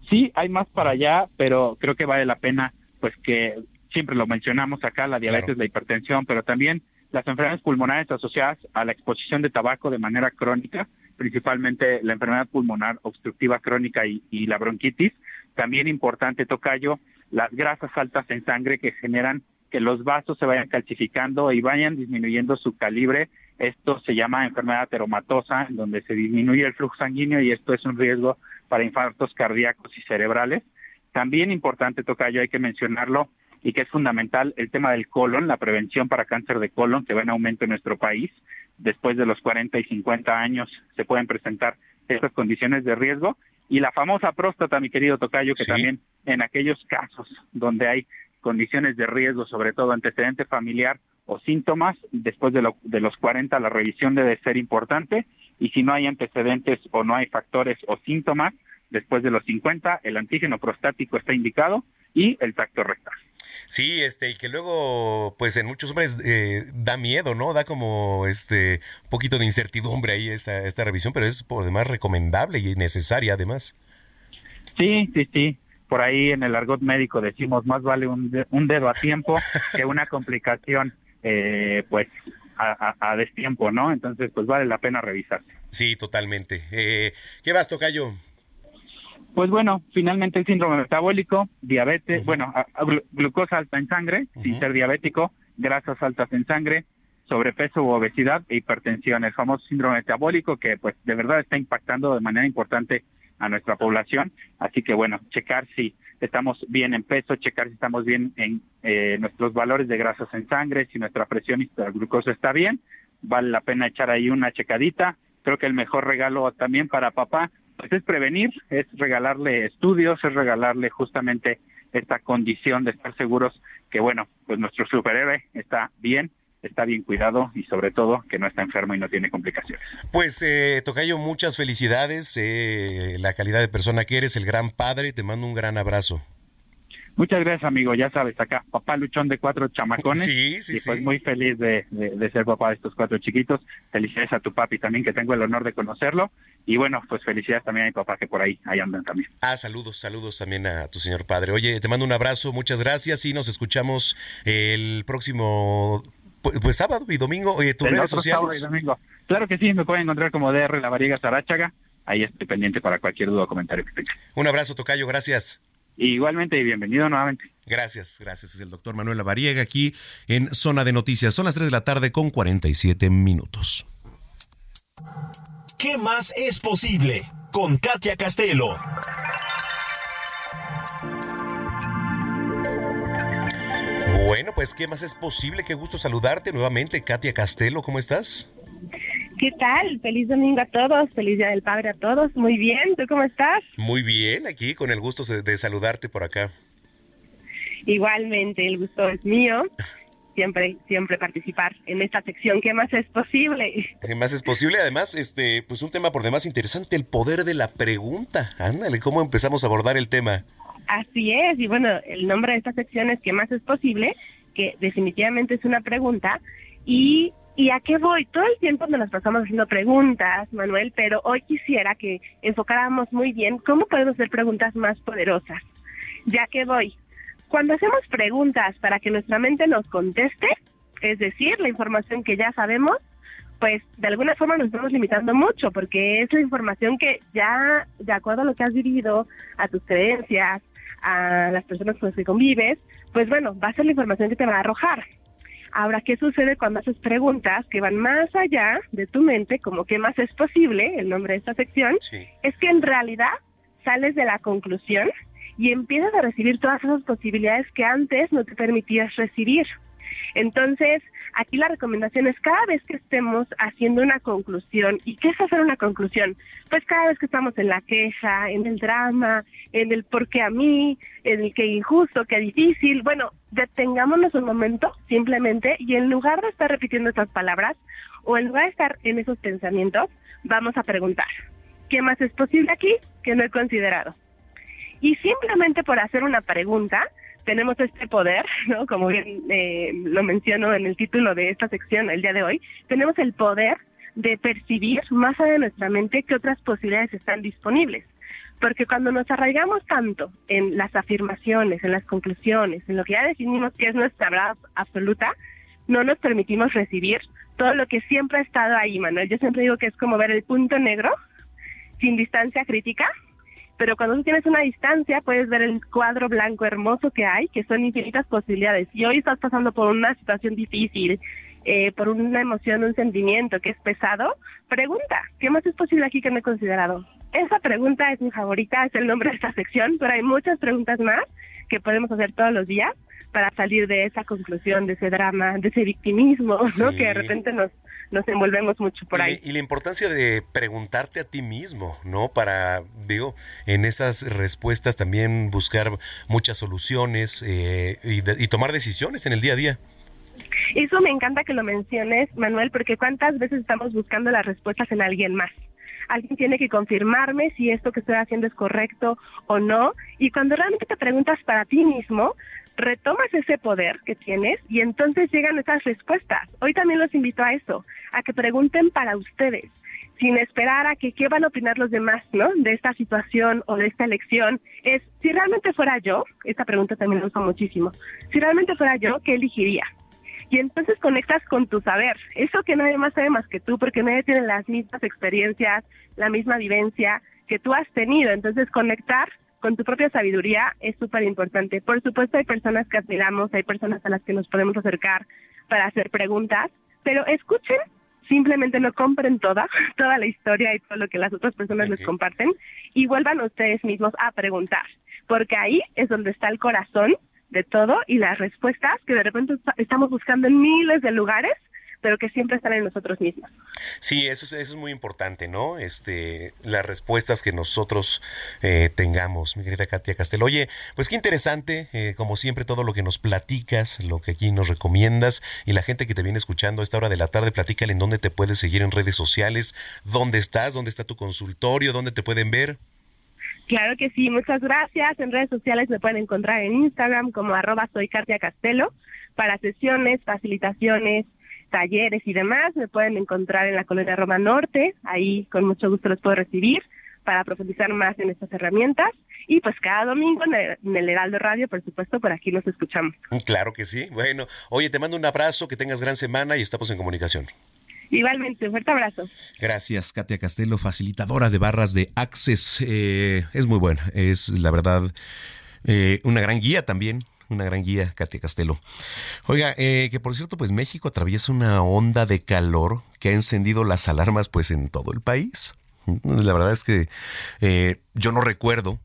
Sí, hay más para allá, pero creo que vale la pena, pues que siempre lo mencionamos acá, la diabetes, la hipertensión, pero también las enfermedades pulmonares asociadas a la exposición de tabaco de manera crónica, principalmente la enfermedad pulmonar obstructiva crónica y, y la bronquitis. También importante, Tocayo, las grasas altas en sangre que generan que los vasos se vayan calcificando y vayan disminuyendo su calibre. Esto se llama enfermedad ateromatosa, en donde se disminuye el flujo sanguíneo y esto es un riesgo para infartos cardíacos y cerebrales. También importante, Tocayo, hay que mencionarlo, y que es fundamental el tema del colon, la prevención para cáncer de colon, que va en aumento en nuestro país. Después de los 40 y 50 años se pueden presentar estas condiciones de riesgo. Y la famosa próstata, mi querido Tocayo, que también en aquellos casos donde hay condiciones de riesgo, sobre todo antecedente familiar o síntomas, después de, de los 40 la revisión debe ser importante y si no hay antecedentes o no hay factores o síntomas, después de los 50 el antígeno prostático está indicado y el tacto rectal. Sí, este, y que luego, pues en muchos hombres eh, da miedo, ¿no? Da como este un poquito de incertidumbre ahí esta, esta revisión, pero es por demás recomendable y necesaria además. Sí, sí, sí por ahí en el argot médico decimos más vale un, dedo a tiempo que una complicación eh, pues a, a, destiempo, ¿no? Entonces pues vale la pena revisar. Sí, totalmente. Eh, ¿Qué vas, Tocayo? Pues bueno, finalmente el síndrome metabólico, diabetes, bueno, glucosa alta en sangre, sin ser diabético, grasas altas en sangre, sobrepeso u obesidad e hipertensión, el famoso síndrome metabólico que pues de verdad está impactando de manera importante a nuestra población. Así que bueno, checar si estamos bien en peso, checar si estamos bien en eh, nuestros valores de grasas en sangre, si nuestra presión y glucosa está bien. Vale la pena echar ahí una checadita. Creo que el mejor regalo también para papá pues es prevenir, es regalarle estudios, es regalarle justamente esta condición de estar seguros que bueno, pues nuestro superhéroe está bien está bien cuidado y sobre todo que no está enfermo y no tiene complicaciones. Pues eh, Tocayo, muchas felicidades, eh, la calidad de persona que eres, el gran padre, te mando un gran abrazo. Muchas gracias, amigo. Ya sabes, acá, papá luchón de cuatro chamacones. Sí, sí, y pues muy feliz de, de, ser papá de estos cuatro chiquitos. Felicidades a tu papi también, que tengo el honor de conocerlo. Y bueno, pues felicidades también a mi papá, que por ahí, ahí andan también. Ah, saludos, saludos también a tu señor padre. Oye, te mando un abrazo, muchas gracias y nos escuchamos el próximo pues, pues, sábado y domingo, oye, tus redes sociales. Claro que sí, me pueden encontrar como DR La Variega Sarachaga. Ahí estoy pendiente para cualquier duda o comentario que tenga. Un abrazo, Tocayo, gracias. Igualmente y bienvenido nuevamente. Gracias, gracias. Es el doctor Manuel Lavariega aquí en Zona de Noticias. Son las 3 de la tarde con 47 minutos. ¿Qué más es posible? Con Katia Castelo. Bueno, pues ¿qué más es posible? Qué gusto saludarte nuevamente, Katia Castelo, ¿cómo estás? ¿Qué tal? Feliz domingo a todos, feliz Día del Padre a todos. Muy bien, ¿tú cómo estás? Muy bien, aquí con el gusto de saludarte por acá. Igualmente, el gusto es mío. Siempre, siempre participar en esta sección. ¿Qué más es posible? ¿Qué más es posible? Además, este, pues un tema por demás interesante, el poder de la pregunta. Ándale, ¿cómo empezamos a abordar el tema? Así es, y bueno, el nombre de esta sección es ¿Qué más es posible? Que definitivamente es una pregunta. Y, ¿Y a qué voy? Todo el tiempo nos pasamos haciendo preguntas, Manuel, pero hoy quisiera que enfocáramos muy bien cómo podemos hacer preguntas más poderosas. Ya que voy, cuando hacemos preguntas para que nuestra mente nos conteste, es decir, la información que ya sabemos, pues de alguna forma nos estamos limitando mucho porque es la información que ya, de acuerdo a lo que has vivido, a tus creencias, a las personas con las que convives, pues bueno, va a ser la información que te va a arrojar. Ahora, ¿qué sucede cuando haces preguntas que van más allá de tu mente, como qué más es posible, el nombre de esta sección? Es que en realidad sales de la conclusión y empiezas a recibir todas esas posibilidades que antes no te permitías recibir. Entonces, aquí la recomendación es cada vez que estemos haciendo una conclusión, ¿y qué es hacer una conclusión? Pues cada vez que estamos en la queja, en el drama, en el por qué a mí, en el qué injusto, qué difícil, bueno, detengámonos un momento simplemente y en lugar de estar repitiendo estas palabras o en lugar de estar en esos pensamientos, vamos a preguntar, ¿qué más es posible aquí que no he considerado? Y simplemente por hacer una pregunta, tenemos este poder, ¿no? Como bien eh, lo menciono en el título de esta sección el día de hoy, tenemos el poder de percibir más allá de nuestra mente qué otras posibilidades están disponibles. Porque cuando nos arraigamos tanto en las afirmaciones, en las conclusiones, en lo que ya definimos que es nuestra verdad absoluta, no nos permitimos recibir todo lo que siempre ha estado ahí, Manuel. Yo siempre digo que es como ver el punto negro sin distancia crítica pero cuando tú tienes una distancia puedes ver el cuadro blanco hermoso que hay, que son infinitas posibilidades. Y hoy estás pasando por una situación difícil, eh, por una emoción, un sentimiento que es pesado, pregunta, ¿qué más es posible aquí que no he considerado? Esa pregunta es mi favorita, es el nombre de esta sección, pero hay muchas preguntas más que podemos hacer todos los días para salir de esa conclusión, de ese drama, de ese victimismo, ¿no? Que de repente nos, nos envolvemos mucho por ahí. Y, la importancia de preguntarte a ti mismo, ¿no? Para, digo, en esas respuestas también buscar muchas soluciones eh, y, y tomar decisiones en el día a día. Eso me encanta que lo menciones, Manuel, porque cuántas veces estamos buscando las respuestas en alguien más alguien tiene que confirmarme si esto que estoy haciendo es correcto o no. Y cuando realmente te preguntas para ti mismo, retomas ese poder que tienes y entonces llegan esas respuestas. Hoy también los invito a eso, a que pregunten para ustedes, sin esperar a que qué van a opinar los demás, ¿no? De esta situación o de esta elección. Es, si realmente fuera yo, esta pregunta también me gusta muchísimo, si realmente fuera yo, ¿qué elegiría? Y entonces conectas con tu saber, eso que nadie más sabe más que tú, porque nadie tiene las mismas experiencias, la misma vivencia que tú has tenido. Entonces conectar con tu propia sabiduría es súper importante. Por supuesto hay personas que admiramos, hay personas a las que nos podemos acercar para hacer preguntas, pero escuchen, simplemente no compren toda, toda la historia y todo lo que las otras personas les comparten y vuelvan ustedes mismos a preguntar, porque ahí es donde está el corazón de todo y las respuestas que de repente estamos buscando en miles de lugares pero que siempre están en nosotros mismos. Sí, eso es, eso es muy importante, ¿no? Este, las respuestas que nosotros eh, tengamos, mi querida Katia Castel. Oye, pues qué interesante, eh, como siempre, todo lo que nos platicas, lo que aquí nos recomiendas y la gente que te viene escuchando a esta hora de la tarde, platícale en dónde te puedes seguir en redes sociales, dónde estás, dónde está tu consultorio, dónde te pueden ver. Claro que sí, muchas gracias. En redes sociales me pueden encontrar en Instagram como arroba soy Katia Castelo para sesiones, facilitaciones, talleres y demás, me pueden encontrar en la colonia Roma Norte, ahí con mucho gusto los puedo recibir para profundizar más en estas herramientas. Y pues cada domingo en el, Heraldo Radio, por supuesto, por aquí nos escuchamos. Claro que sí. Bueno, oye, te mando un abrazo, que tengas gran semana y estamos en comunicación. Igualmente, un fuerte abrazo. Gracias, Katia Castelo, facilitadora de barras de Access. Eh, es muy buena, es la verdad eh, una gran guía también una gran guía, Katia Castelo. Oiga, eh, que por cierto, pues México atraviesa una onda de calor que ha encendido las alarmas pues en todo el país. La verdad es que eh, yo no recuerdo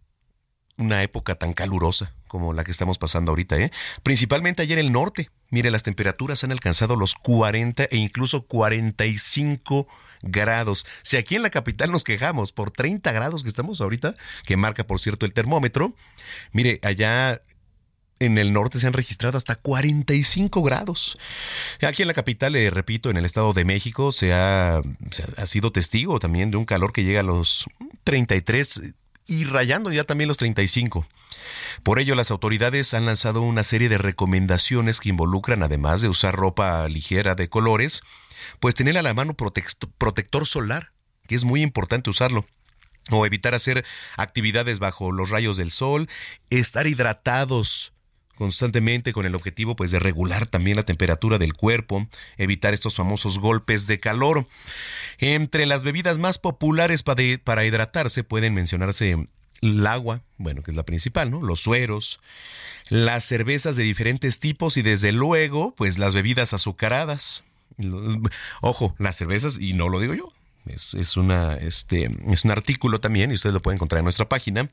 una época tan calurosa como la que estamos pasando ahorita, ¿eh? Principalmente ayer en el norte. Mire, las temperaturas han alcanzado los 40 e incluso 45 grados. Si aquí en la capital nos quejamos por 30 grados que estamos ahorita, que marca por cierto el termómetro, mire, allá en el norte se han registrado hasta 45 grados. Aquí en la capital, le repito, en el Estado de México, se ha, ha sido testigo también de un calor que llega a los 33 y rayando ya también los 35. Por ello, las autoridades han lanzado una serie de recomendaciones que involucran, además de usar ropa ligera de colores, pues tener a la mano protector solar, que es muy importante usarlo o evitar hacer actividades bajo los rayos del sol, estar hidratados constantemente con el objetivo pues de regular también la temperatura del cuerpo, evitar estos famosos golpes de calor. Entre las bebidas más populares para, hidratarse pueden mencionarse el agua, bueno, que es la principal, ¿no? Los sueros, las cervezas de diferentes tipos y desde luego, pues las bebidas azucaradas. Ojo, las cervezas, y no lo digo yo, es, una, este, es un artículo también y ustedes lo pueden encontrar en nuestra página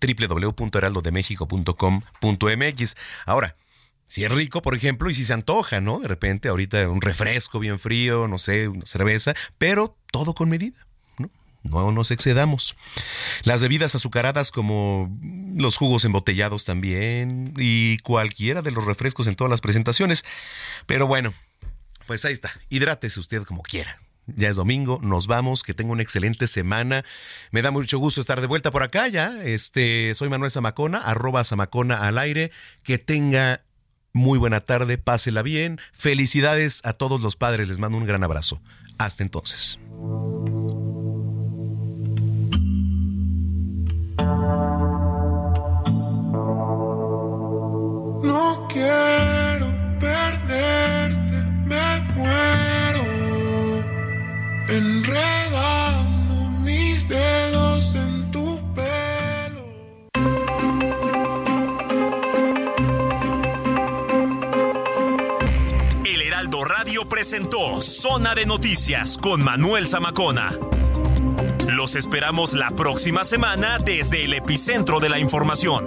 www.heraldodemexico.com.mx. Ahora, si es rico, por ejemplo, y si se antoja, ¿no? De repente, ahorita un refresco bien frío, no sé, una cerveza, pero todo con medida. ¿no? No nos excedamos. Las bebidas azucaradas como los jugos embotellados también y cualquiera de los refrescos en todas las presentaciones. Pero bueno, pues ahí está. Hidrátese usted como quiera. Ya es domingo, nos vamos, que tenga una excelente semana. Me da mucho gusto estar de vuelta por acá ya. Este, soy Manuel Zamacona, arroba Zamacona al aire. Que tenga muy buena tarde, pásela bien. Felicidades a todos los padres, les mando un gran abrazo. Hasta entonces. No quiero perderte, me muero enredando mis dedos en tu pelo. El Heraldo Radio presentó Zona de Noticias con Manuel Zamacona. Los esperamos la próxima semana desde el epicentro de la información.